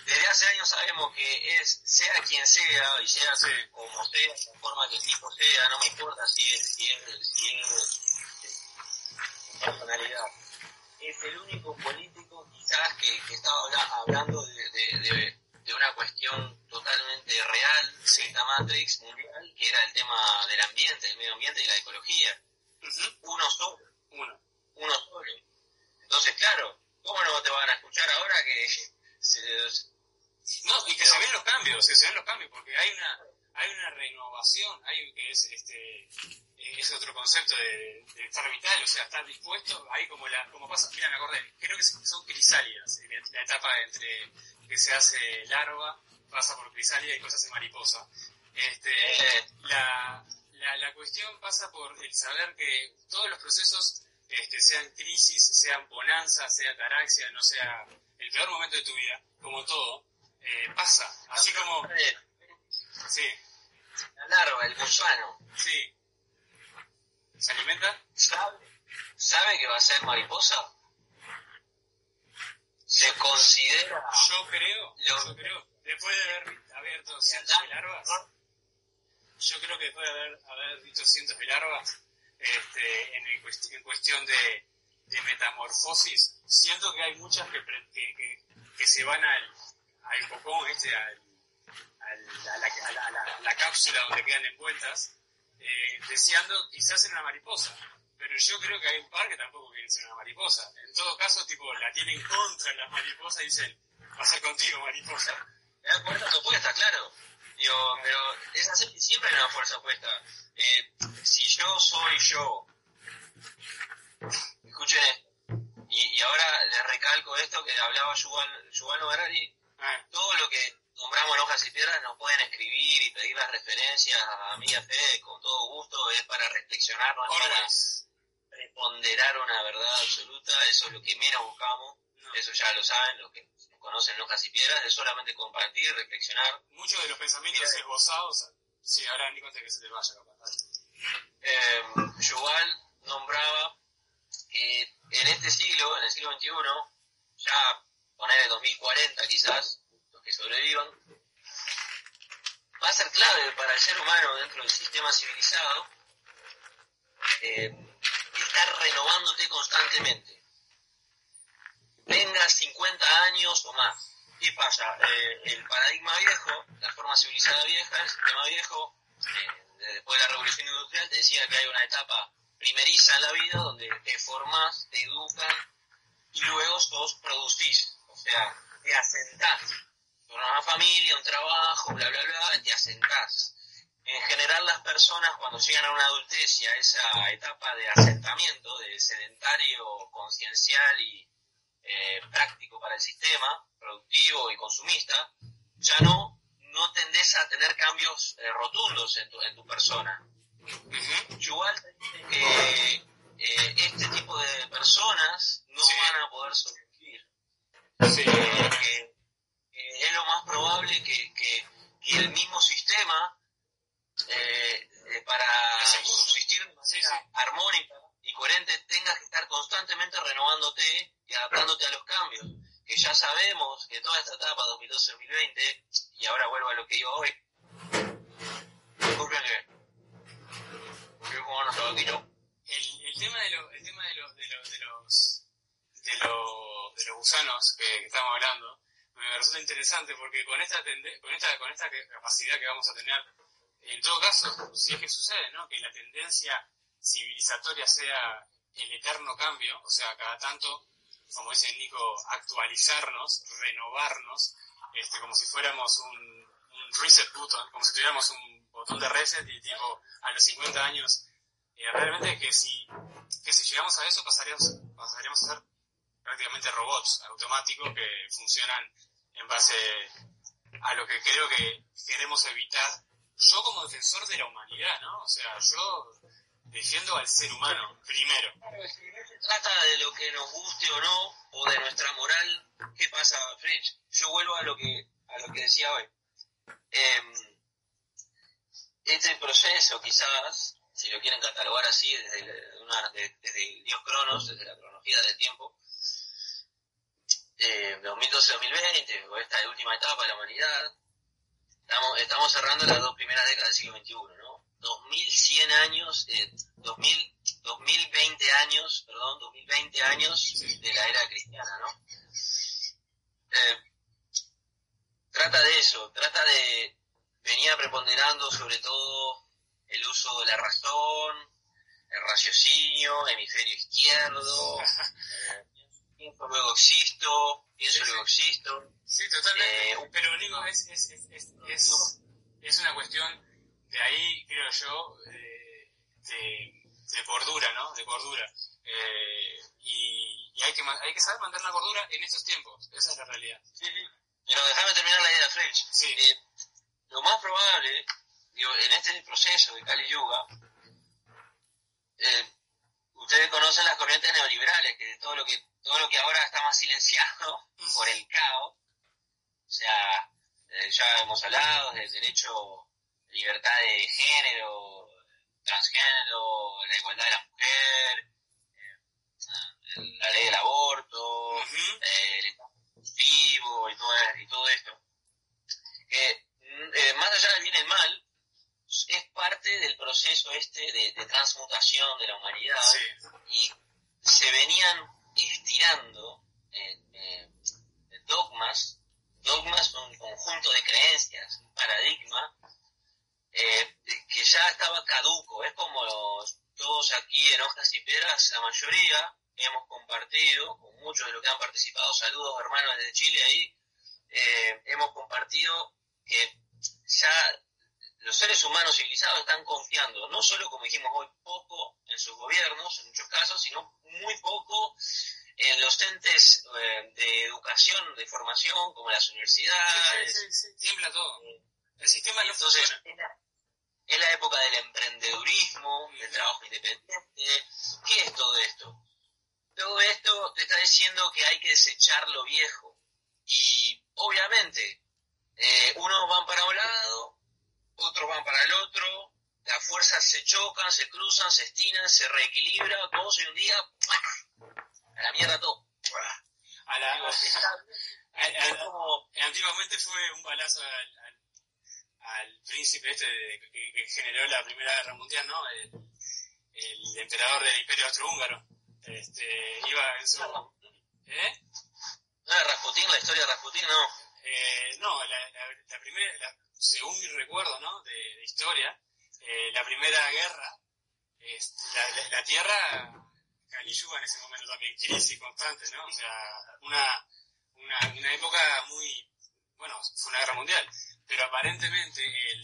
desde hace años sabemos que es, sea quien sea, y sea como sea, la forma que el tipo sea, no me importa si es, si es, si es, personalidad. Es el único político quizás que, que estaba hablando de, de, una cuestión totalmente real, sí. esta Matrix mundial, que era el tema del ambiente, el medio ambiente y la ecología. Uno solo. Uno. Uno solo. Entonces, claro, ¿cómo no te van a escuchar ahora que se, no, y que se ven los cambios, que se ven los cambios, porque hay una, hay una renovación, hay que es este eh, es otro concepto de, de estar vital, o sea, estar dispuesto, ahí como la, como pasa, mira me acordé, creo que son crisálidas, la etapa entre que se hace larva, pasa por crisálida y se hace mariposa. Este, la, la, la, cuestión pasa por el saber que todos los procesos, este, sean crisis, sean bonanza, sea taraxia, no sea el peor momento de tu vida, como todo, eh, pasa. Así como... Sí. La larva, el gusano. Sí. ¿Se alimenta? ¿Sabe, ¿Sabe que va a ser mariposa? Se considera... Yo creo, yo creo, después de haber abierto cientos de larvas, yo creo que después de haber, haber visto cientos de larvas, este, en, en cuestión de, de, metamorfosis, siento que hay muchas que, que, que, se van al, al cocón, este, al, al, a, la, a, la, a, la, cápsula donde quedan envueltas, eh, deseando quizás ser una mariposa. Pero yo creo que hay un par que tampoco quieren ser una mariposa. En todo caso, tipo, la tienen contra las mariposas y dicen, va a ser contigo, mariposa. ¿Te das cuenta? opuesta, claro. Digo, pero es así, siempre hay una fuerza opuesta. Eh, si yo soy yo, escuchen esto, y, y, ahora les recalco esto que hablaba Yuval, Yuval ah. todo lo que nombramos en hojas y piedras nos pueden escribir y pedir las referencias a mí a Fede con todo gusto, es para reflexionar, no es para ponderar una verdad absoluta, eso es lo que menos buscamos, eso ya lo saben, los que conocen hojas y piedras, es solamente compartir, reflexionar. Muchos de los pensamientos esbozados, sí, ahora ni cuenta que se te vaya capaz. Eh, Yuval nombraba que en este siglo, en el siglo XXI, ya poner el 2040 quizás, los que sobrevivan, va a ser clave para el ser humano dentro del sistema civilizado eh, estar renovándote constantemente tengas 50 años o más. ¿Qué pasa? Eh, el paradigma viejo, la forma civilizada vieja, el sistema viejo, eh, después de la revolución industrial, te decía que hay una etapa primeriza en la vida donde te formás, te educan y luego sos producís, o sea, te asentás. Formas una familia, un trabajo, bla, bla, bla, te asentás. En general las personas cuando llegan a una adultez y a esa etapa de asentamiento, de sedentario, conciencial y eh, práctico para el sistema, productivo y consumista, ya no, no tendés a tener cambios eh, rotundos en tu, en tu persona. Igual que eh, este tipo de personas no van a poder sobrevivir. es lo más probable que, que, que el mismo sistema, para subsistir de manera armónica y coherente, tengas que estar constantemente renovándote y adaptándote a los cambios, que ya sabemos que toda esta etapa 2012-2020, y ahora vuelvo a lo que digo hoy, disculpen que, que como no aquí yo. El, el tema de, lo, el tema de, los, de, los, de, los, de, los, de los gusanos que, estamos hablando me resulta interesante porque con esta, con, esta, con esta capacidad que vamos a tener, en todo caso, si es que sucede, ¿no? que la tendencia civilizatoria sea el eterno cambio, o sea, cada tanto como dice Nico, actualizarnos, renovarnos, este, como si fuéramos un, reset button, como si tuviéramos un botón de reset y tipo a los 50 años, eh, realmente que si, que si llegamos a eso pasaríamos, pasaríamos a ser prácticamente robots automáticos que funcionan en base a lo que creo que queremos evitar. Yo como defensor de la humanidad, ¿no? O sea, yo defiendo al ser humano, primero. no se trata de lo que nos guste o no, o de nuestra moral, ¿qué pasa, Fritz? Yo vuelvo a lo que, a lo que decía hoy. Eh, este proceso, quizás, si lo quieren catalogar así, desde, una, Dios Cronos, desde la cronología del tiempo, eh, 2012-2020, o esta última etapa de la humanidad, estamos, estamos cerrando las dos primeras décadas del siglo XXI, ¿no? 2100 años, eh, 2000, 2020 años, perdón, 2020 años de la era cristiana, ¿no? Eh, trata de eso, trata de, venía preponderando sobre todo el uso de la razón, el raciocinio, hemisferio izquierdo, eh, luego existo, pienso y luego existo. Sí, totalmente. Eh, pero digo, es, es, es, es, es, una cuestión de ahí, creo yo, de, de, cordura, ¿no? De cordura. Eh, y, y hay, que, hay que saber mantener la cordura en estos tiempos. Esa es la realidad. Sí, sí. Pero déjame terminar la idea, French. Sí. Eh, lo más probable, digo, en este proceso de Kali Yuga, eh, ustedes conocen las corrientes neoliberales, que todo lo que todo lo que ahora está más silenciado por el caos, o sea, eh, ya hemos hablado del derecho, libertad de género, transgénero, la igualdad de la mujer, eh, la ley del aborto, eh, el inclusivo y todo, y todo esto. Que mm, más allá del bien y el mal, es parte del proceso este de, transmutación de la humanidad y se venían estirando eh, dogmas, dogmas un conjunto de creencias, un paradigma eh, que ya estaba caduco, es como todos aquí en Hojas y Piedras, la mayoría hemos compartido, con muchos de los que han participado, saludos hermanos desde Chile ahí, eh, hemos compartido que ya los seres humanos civilizados están confiando, no solo, como dijimos hoy, poco en sus gobiernos, en muchos casos, sino muy poco en los entes eh, de educación, de formación, como las universidades. Sí, sí, tiembla todo. El sistema no Entonces, Es la época del emprendedurismo, del trabajo independiente. ¿Qué es todo esto? Todo esto te está diciendo que hay que desechar lo viejo. Y obviamente, eh, unos van para un lado, otros van para el otro, las fuerzas se chocan, se cruzan, se estiran, se reequilibran, todos en un día, a la mierda todo. A la, antiguamente fue un balazo al, al, príncipe este que, generó la Primera Guerra Mundial, ¿no? El, el emperador del Imperio Austrohúngaro. Este, iba en su... ¿Eh? ¿No era Rasputín, la historia de Rasputín? No. Eh, no, la, la, la primera, según mi recuerdo, ¿no? De, historia, eh, la primera guerra, la, la, tierra Caliyuga en ese momento también, crisis constante, ¿no? O sea, una, una, época muy, bueno, fue una guerra mundial, pero aparentemente el,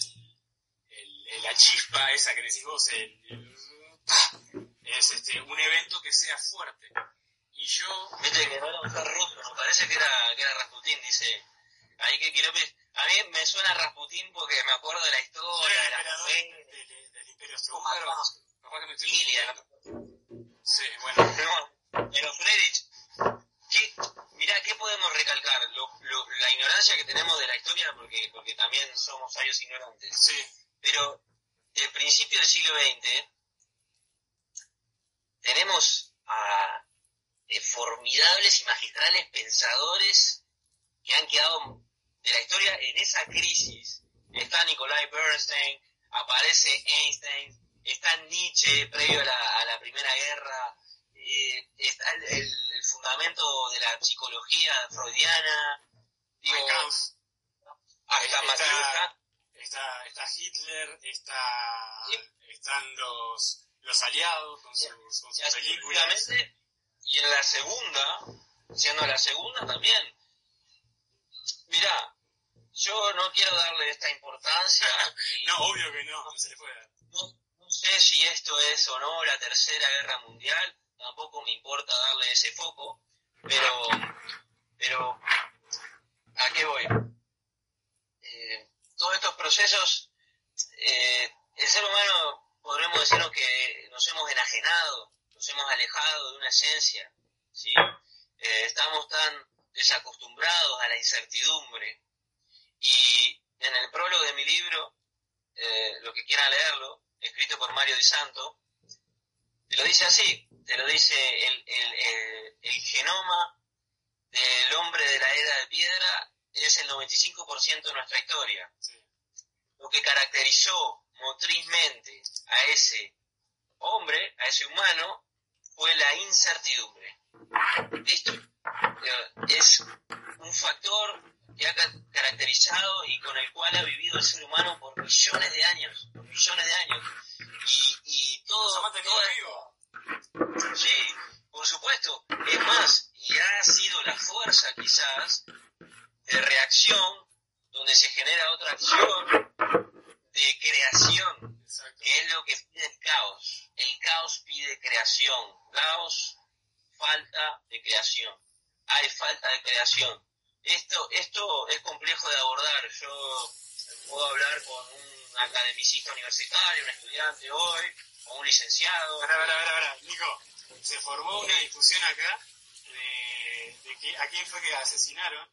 el, la chispa esa que decís vos, el, es este, un evento que sea fuerte. Y yo... Viste que no era un ruso, me parece que era, que era Rasputín, dice, ahí que quiero a mí me suena Rasputín porque me acuerdo de la historia, de la mujer. Del, del Imperio. Ilia. Sí, bueno. pero Fredich, ¿qué, mirá, ¿qué podemos recalcar? Lo, lo, la ignorancia que tenemos de la historia, porque, porque también somos sabios ignorantes. Sí. Pero el principio del siglo XX tenemos a eh, formidables y magistrales pensadores que han quedado de la historia en esa crisis. Está Nikolai Bernstein, aparece Einstein, está Nietzsche previo a la, Primera Guerra, eh, está el, fundamento de la psicología freudiana. Digo, ah, está, está, está, Hitler, está, están los, los aliados con sus, con sus películas. Y en la segunda, siendo la segunda también, Mira, yo no quiero darle esta importancia. no, obvio que no, no se le puede dar. No, sé si esto es o no la tercera guerra mundial, tampoco me importa darle ese foco, pero, pero, ¿a qué voy? Eh, todos estos procesos, eh, el ser humano, podremos decirnos que nos hemos enajenado, nos hemos alejado de una esencia, ¿sí? Eh, estamos tan desacostumbrados a la incertidumbre. Y en el prólogo de mi libro, eh, lo que quieran leerlo, escrito por Mario Di Santo, te lo dice así, te lo dice el, el, genoma del hombre de la edad de piedra es el 95% de nuestra historia. Lo que caracterizó motrizmente a ese hombre, a ese humano, fue la incertidumbre. ¿Listo? es un factor que ha caracterizado y con el cual ha vivido el ser humano por millones de años, millones de años. Y, y todo, todo Sí, por supuesto. Es más, y ha sido la fuerza quizás de reacción donde se genera otra acción de creación, que es lo que pide el caos. El caos pide creación. Caos, falta de creación. Hay falta de creación. Esto, esto es complejo de abordar. Yo puedo hablar con un academicista universitario, un estudiante hoy, o un licenciado. Pará, pará, pará, pará. Nico, se formó una discusión acá de, de que, a quién fue que asesinaron.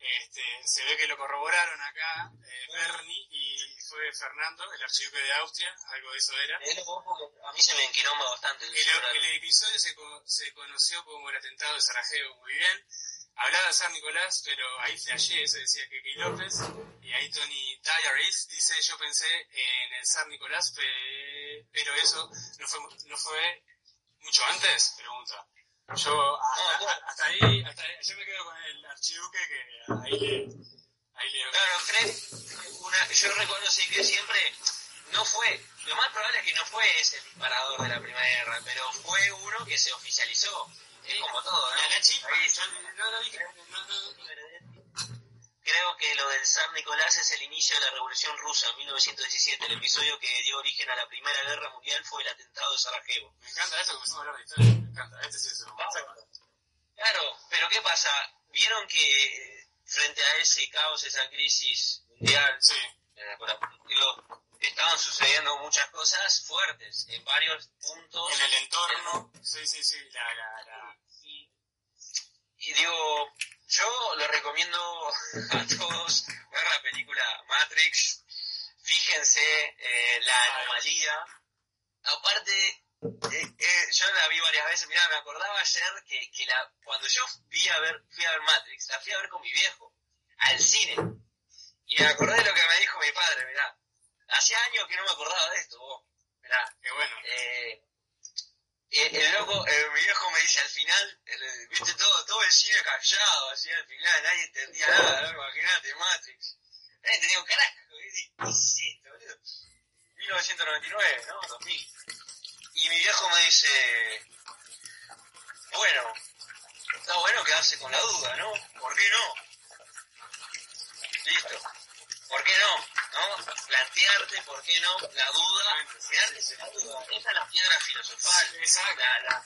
Este, se ve que lo corroboraron acá, eh, Bernie, y fue Fernando, el archiduque de Austria, algo de eso era. A mí se me enquilomba bastante el El, cerebro. el episodio se, se conoció como el atentado de Sarajevo, muy bien. Hablaba San Nicolás, pero ahí flashé, eso decía que López, y ahí Tony Diaries dice, yo pensé en el San Nicolás, pe- pero eso no fue, no fue mucho antes, pregunta. Yo hasta, hasta ahí, hasta ahí, yo me quedo con el archiduque que ahí le, ahí le Claro, Fred, una, yo reconocí que siempre no fue, lo más probable es que no fue ese disparador de la Primera Guerra, pero fue uno que se oficializó. Es como todo, ¿no? yo no lo dije, no, no, Creo que lo del zar Nicolás es el inicio de la Revolución Rusa en 1917. El episodio que dio origen a la Primera Guerra Mundial fue el atentado de Sarajevo. me encanta esto, comenzamos a hablar de historia, me encanta, este sí es un Claro, pero ¿qué pasa? Vieron que frente a ese caos, esa crisis mundial, Sí, eh, por decirlo, estaban sucediendo muchas cosas fuertes en varios puntos. en el entorno, sí, sí, sí, la, la, la, Y, y digo, yo le recomiendo a todos ver la película Matrix. Fíjense eh, la anomalía. Aparte, eh, eh, yo la vi varias veces. Mirá, me acordaba ayer que, que la, cuando yo vi a ver, fui a ver Matrix, la fui a ver con mi viejo, al cine. Y me acordé de lo que me dijo mi padre, mirá. Hacía años que no me acordaba de esto, vos. Mirá. qué bueno. Eh, eh, el loco, eh, mi viejo me dice al final, el- viste todo, todo el cine callado, así al final, nadie entendía nada, ¿no? imagínate, Matrix. Nadie entendía un carajo, ¿viste? ¿qué es esto, boludo? 1999, ¿no? 2000. Y mi viejo me dice, bueno, está bueno quedarse con la duda, ¿no? ¿Por qué no? Listo. ¿Por qué no? ¿No? Plantearte, ¿por qué no? La duda, con la duda. Esa es la piedra filosofal. La, la,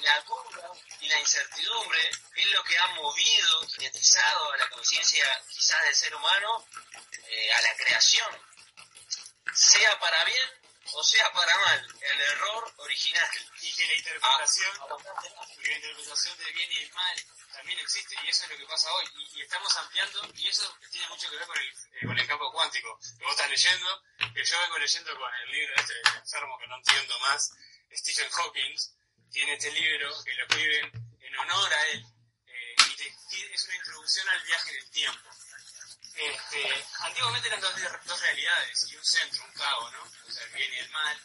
la duda y la incertidumbre es lo que ha movido, kinetizado a la conciencia quizás del ser humano eh, a la creación, sea para bien o sea para mal, el error original. Y que la interpretación, Ah, la interpretación del bien y el mal también existe, y eso es lo que pasa hoy. Y, y estamos ampliando, y eso tiene mucho que ver con el, eh, con el campo cuántico, que vos estás leyendo, que yo vengo leyendo con el libro este del enfermo que no entiendo más, Stephen Hawking, tiene este libro que lo escriben en honor a él, eh, y te- y es una introducción al viaje del tiempo. Este, antiguamente eran dos, dos realidades y un centro, un cabo, ¿no? O sea, el bien y el mal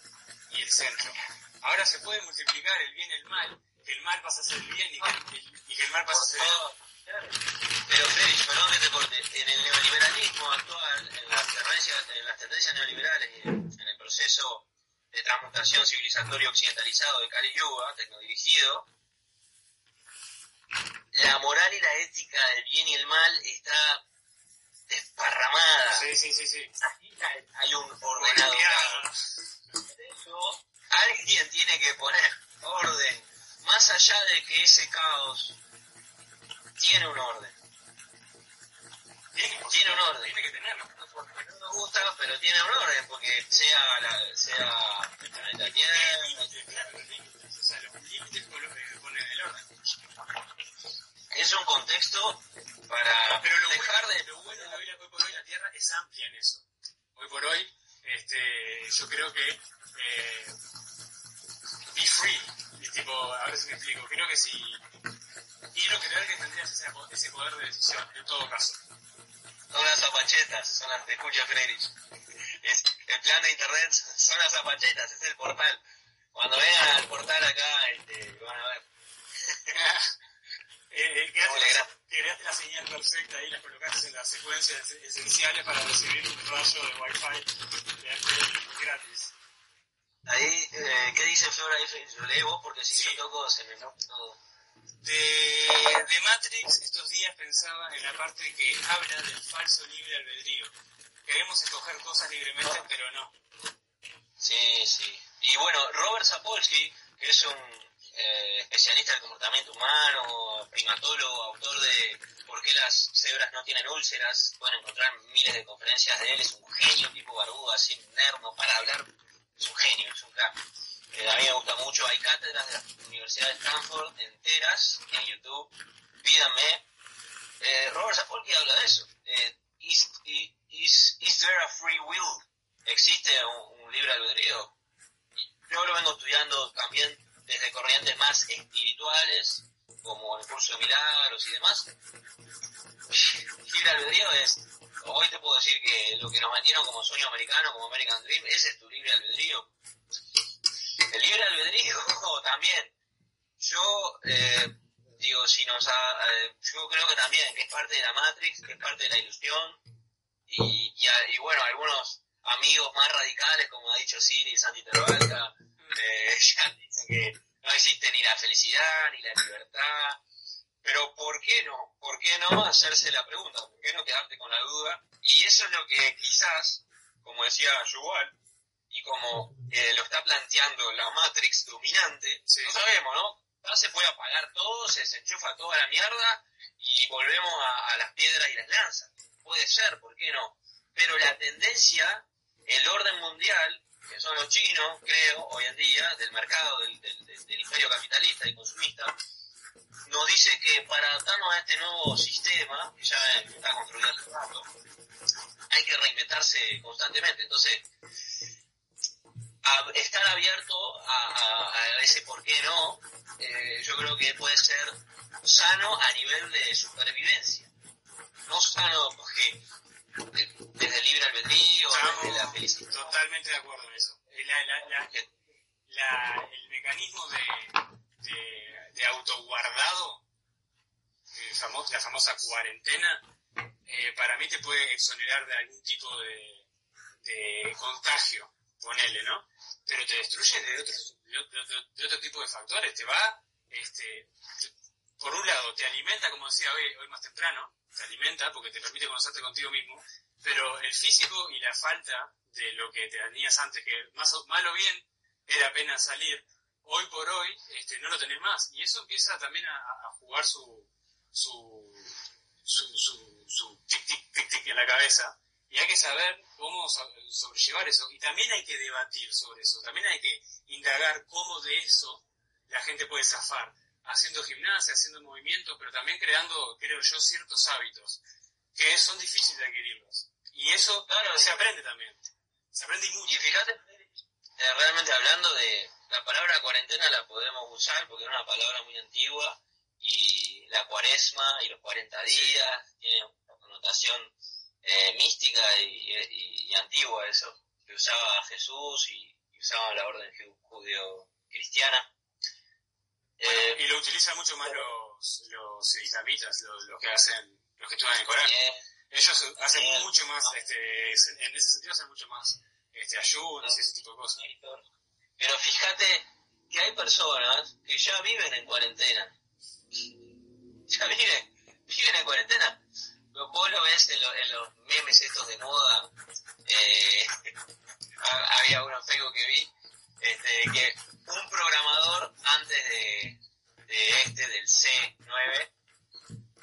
y el centro. Ahora se puede multiplicar el bien y el mal, que el mal pasa a ser bien y que el, mal pasa a ser el. Pero Félix, perdón que te corte, en el neoliberalismo actual, en las tendencias, neoliberales y en, el proceso de transmutación civilizatorio occidentalizado de Yuga, tecnodirigido, la moral y la ética del bien y el mal está desparramada. Sí, sí, sí, sí. Aquí hay- hay un ordenado hecho, alguien tiene que poner orden, más allá de que ese caos tiene un orden. Tiene, Tiene un orden. Tiene que tenerlo. Porque no nos gusta, pero tiene un orden, porque sea, la, sea el planeta Tierra, claro, los límites. Sea, los el orden. Es un contexto para Pero lo dejar bueno, de... lo bueno de la vida hoy por hoy, la Tierra es amplia en eso. Hoy por hoy, este, yo creo que eh, be free. Y tipo, ahora sí me explico. Creo que si quiero creer que tendrías ese, ese poder de decisión, en todo caso. Son las zapachetas, son las de escucha Frederick. Es, el plan de internet son las zapachetas, es el portal. Cuando vengan al portal acá, este, van a ver. Eh, eh, Hola, creaste, la, gra- creaste la señal perfecta y la colocaste en las secuencias esenciales para recibir un rayo de Wi-Fi de Apple gratis. Ahí, eh, ¿qué dice Flora? Lo lee vos porque si Sí. yo toco se me nota todo. De de Matrix estos días pensaba en la parte que habla del falso libre albedrío. Queremos escoger cosas libremente, pero no. Sí, sí. Y bueno, Robert Sapolsky, que es un eh, especialista del comportamiento humano, primatólogo, autor de ¿Por qué las cebras no tienen úlceras? Pueden encontrar miles de conferencias de él, es un genio, tipo barbudo, así nerdo, para hablar, es un genio, es un crack. Eh, a mí me gusta mucho, hay cátedras de la Universidad de Stanford enteras en YouTube, pídanme. Eh, Robert Sapolsky habla de eso. is, there a free will? ¿Existe un, un libre albedrío? Yo lo vengo estudiando también desde corrientes más espirituales, como el curso de milagros y demás. Libre albedrío es, hoy te puedo decir que lo que nos metieron como sueño americano, como American Dream, ese es tu libre albedrío. El libre albedrío también, yo eh, digo, si nos eh, yo creo que también, que es parte de la Matrix, que es parte de la ilusión, y, y, bueno, algunos amigos más radicales, como ha dicho Siri y Santi Tervalca, eh, que no existe ni la felicidad ni la libertad. Pero ¿por qué no? ¿Por qué no hacerse la pregunta? ¿Por qué no quedarte con la duda? Y eso es lo que quizás, como decía Yuval, y como eh, lo está planteando la Matrix dominante, no sabemos, ¿no? Ya se puede apagar todo, se desenchufa toda la mierda y volvemos a, a las piedras y las lanzas. Puede ser, ¿por qué no? Pero la tendencia, el orden mundial, que son los chinos, creo, hoy en día, del mercado, del, imperio capitalista y consumista, nos dice que para adaptarnos a este nuevo sistema, que ya está construido hace rato, hay que reinventarse constantemente. Entonces, estar abierto a, a, ese por qué no, eh, yo creo que puede ser sano a nivel de supervivencia. No sano porque desde el libre albedrío, desde la felicidad. Totalmente de acuerdo en eso. La, el mecanismo de, de, de autoguardado, la famosa cuarentena, eh, para mí te puede exonerar de algún tipo de, de contagio, ponele, ¿no? Pero te destruye de otro, de, otro tipo de factores, te va, este, por un lado, te alimenta, como decía hoy, hoy más temprano, te alimenta porque te permite conocerte contigo mismo, pero el físico y la falta de lo que tenías antes, que más o, mal o bien era apenas salir, hoy por hoy este, no lo tenés más. Y eso empieza también a, jugar su, su, su, su, su tic, tic, tic, tic en la cabeza. Y hay que saber cómo sobrellevar eso. Y también hay que debatir sobre eso. También hay que indagar cómo de eso la gente puede zafar haciendo gimnasia, haciendo movimientos, pero también creando, creo yo, ciertos hábitos que son difíciles de adquirirlos. Y eso, claro, se aprende también. Se aprende mucho. Y fíjate, eh, realmente hablando de la palabra cuarentena la podemos usar porque es una palabra muy antigua y la cuaresma y los 40 días tiene una connotación eh, mística y, antigua eso, que usaba Jesús y, usaba la orden judío-cristiana eh, y lo utilizan mucho más los, los islamitas, los, que hacen, los que estudian el Corán. Ellos hacen mucho más, este, en ese sentido hacen mucho más este, ayudas y ese tipo de cosas. Pero fíjate que hay personas que ya viven en cuarentena. Ya viven, viven en cuarentena. Vos lo ves en, en los memes estos de moda. Eh, había uno en Facebook que vi este, que un programador antes de, de este, del C9,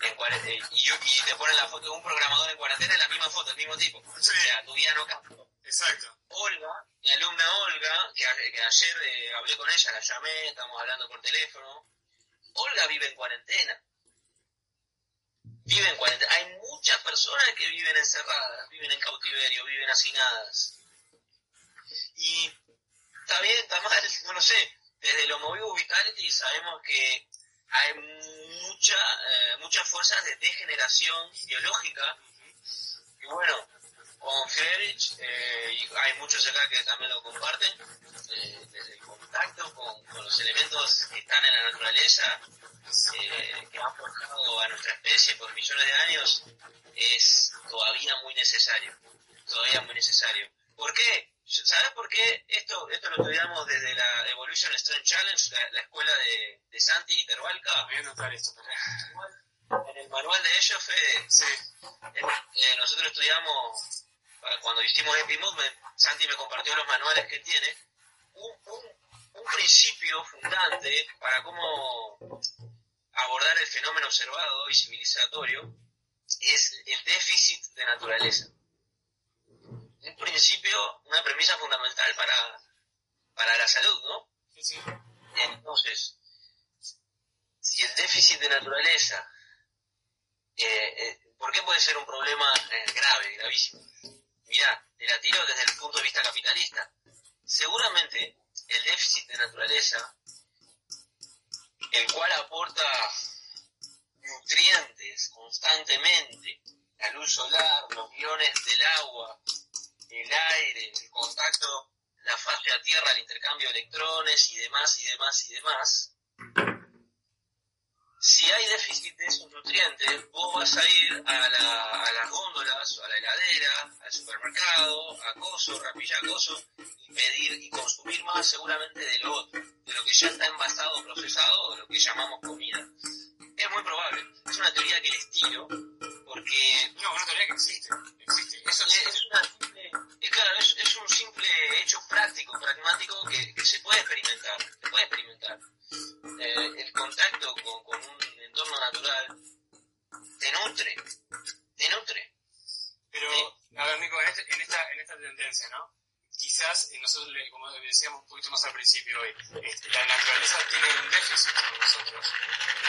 en y, y, te ponen la foto de un programador en cuarentena en la misma foto, el mismo tipo. O sea, tu vida no cambió. Exacto. Olga, mi alumna Olga, que, que ayer eh, hablé con ella, la llamé, estamos hablando por teléfono. Olga vive en cuarentena. Vive en cuarentena. Hay muchas personas que viven encerradas, viven en cautiverio, viven hacinadas. Y está bien, está mal, no lo sé. Desde los Movimos Vitality sabemos que hay mucha, eh, muchas fuerzas de degeneración biológica. Y bueno, con Friedrich, eh, y hay muchos acá que también lo comparten, eh, desde el contacto con, con, los elementos que están en la naturaleza, eh, que han forjado a nuestra especie por millones de años, es todavía muy necesario. Todavía muy necesario ¿Por qué? ¿Sabes por qué? Esto, esto lo estudiamos desde la Evolution Strength Challenge, la, escuela de, de Santi y Terbalca. Voy a anotar esto, En el manual de ellos, Fede, sí. eh, eh, nosotros estudiamos, cuando hicimos Epi Movement, Santi me compartió los manuales que tiene, un, un, un principio fundante para cómo abordar el fenómeno observado y civilizatorio es el déficit de naturaleza un principio, una premisa fundamental para, para la salud, ¿no? Sí, sí. Entonces, si el déficit de naturaleza, eh, eh, ¿por qué puede ser un problema eh, grave, gravísimo? Mirá, te la tiro desde el punto de vista capitalista. Seguramente el déficit de naturaleza, el cual aporta nutrientes constantemente, la luz solar, los iones del agua, el aire, el contacto, la fase a tierra, el intercambio de electrones y demás y demás y demás, si hay déficit de esos nutrientes, vos vas a ir a, la, a las góndolas, a la heladera, al supermercado, a coso, rapilla coso, y pedir y consumir más seguramente de lo de lo que ya está envasado, procesado, o lo que llamamos comida. Es muy probable. Es una teoría que les tiro, porque... No, una teoría que existe. existe. Eso es, es una simple... claro, es, es, un simple hecho práctico, pragmático, que, que se puede experimentar. Se puede experimentar. Eh, el contacto con, con, un entorno natural te nutre. Te nutre. Pero, a ver, Nico, en, este, en, esta, en esta tendencia, ¿no? Quizás nosotros, como decíamos un poquito más al principio hoy, este, la naturaleza tiene un déficit con nosotros,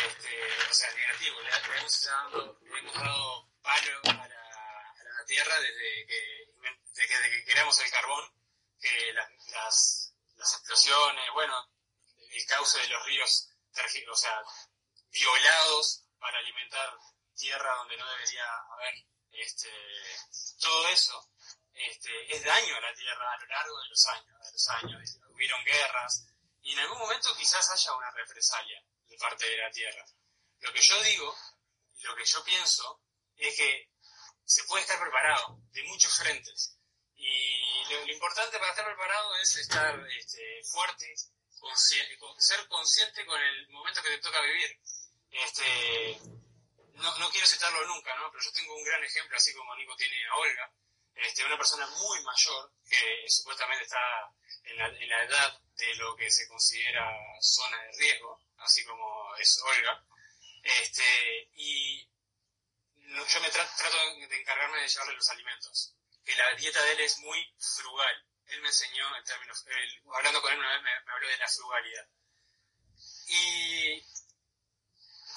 este, o sea, negativo, le, hemos, dado, le hemos dado palo a la, a la Tierra desde que, desde que creamos el carbón, que las, las, las explosiones, bueno, el cauce de los ríos, o sea, violados para alimentar tierra donde no debería haber, este, todo eso este, es daño a la Tierra a lo largo de los años, de los años. Hubieron guerras y en algún momento quizás haya una represalia de parte de la Tierra. Lo que yo digo, lo que yo pienso, es que se puede estar preparado de muchos frentes. Y lo, importante para estar preparado es estar este, fuerte, ser consciente con el momento que te toca vivir. Este, no, no quiero citarlo nunca, ¿no? pero yo tengo un gran ejemplo, así como Nico tiene a Olga, este, una persona muy mayor que supuestamente está en la, en la, edad de lo que se considera zona de riesgo, así como es Olga. Este, y yo me trato de encargarme de llevarle los alimentos. Que la dieta de él es muy frugal. Él me enseñó en términos, hablando con él una vez me, habló de la frugalidad. Y,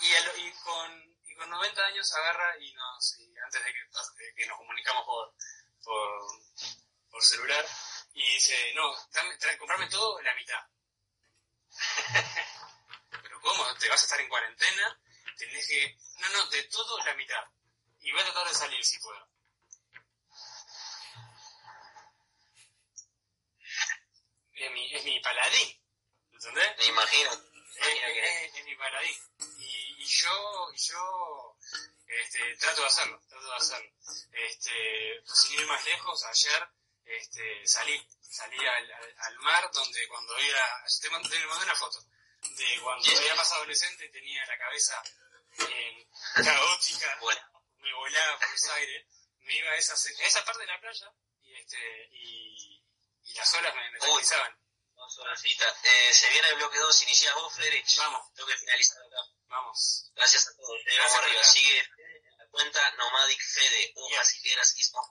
y, con, y con 90 años agarra y antes de que, de que nos comunicamos por, por, por celular y dice, no, dame, comprame todo la mitad. Pero ¿cómo? ¿Te vas a estar en cuarentena? Tenés que... No, no, de todo la mitad. Y voy a tratar de salir si puedo. Es mi, es mi paladín. ¿Entendés? Me imagino. Es, mi paladín. Y, y yo, y yo este, trato de hacerlo, trato de hacerlo. Este, sin ir más lejos, ayer este, salí, salí al, al, mar donde cuando era, te mandé, una foto, de cuando era más adolescente tenía la cabeza eh, caótica, me volaba por los aires, me iba a esa, a esa parte de la playa y, este, y, y las olas me, me tranquilizaban. Eh, se viene el bloque 2, inicias vos, Frederick. Vamos. Tengo que finalizar acá. Vamos. Gracias a todos. Llegamos arriba. Sigue cuenta Nomadic Fede, hojas, higueras, ismos,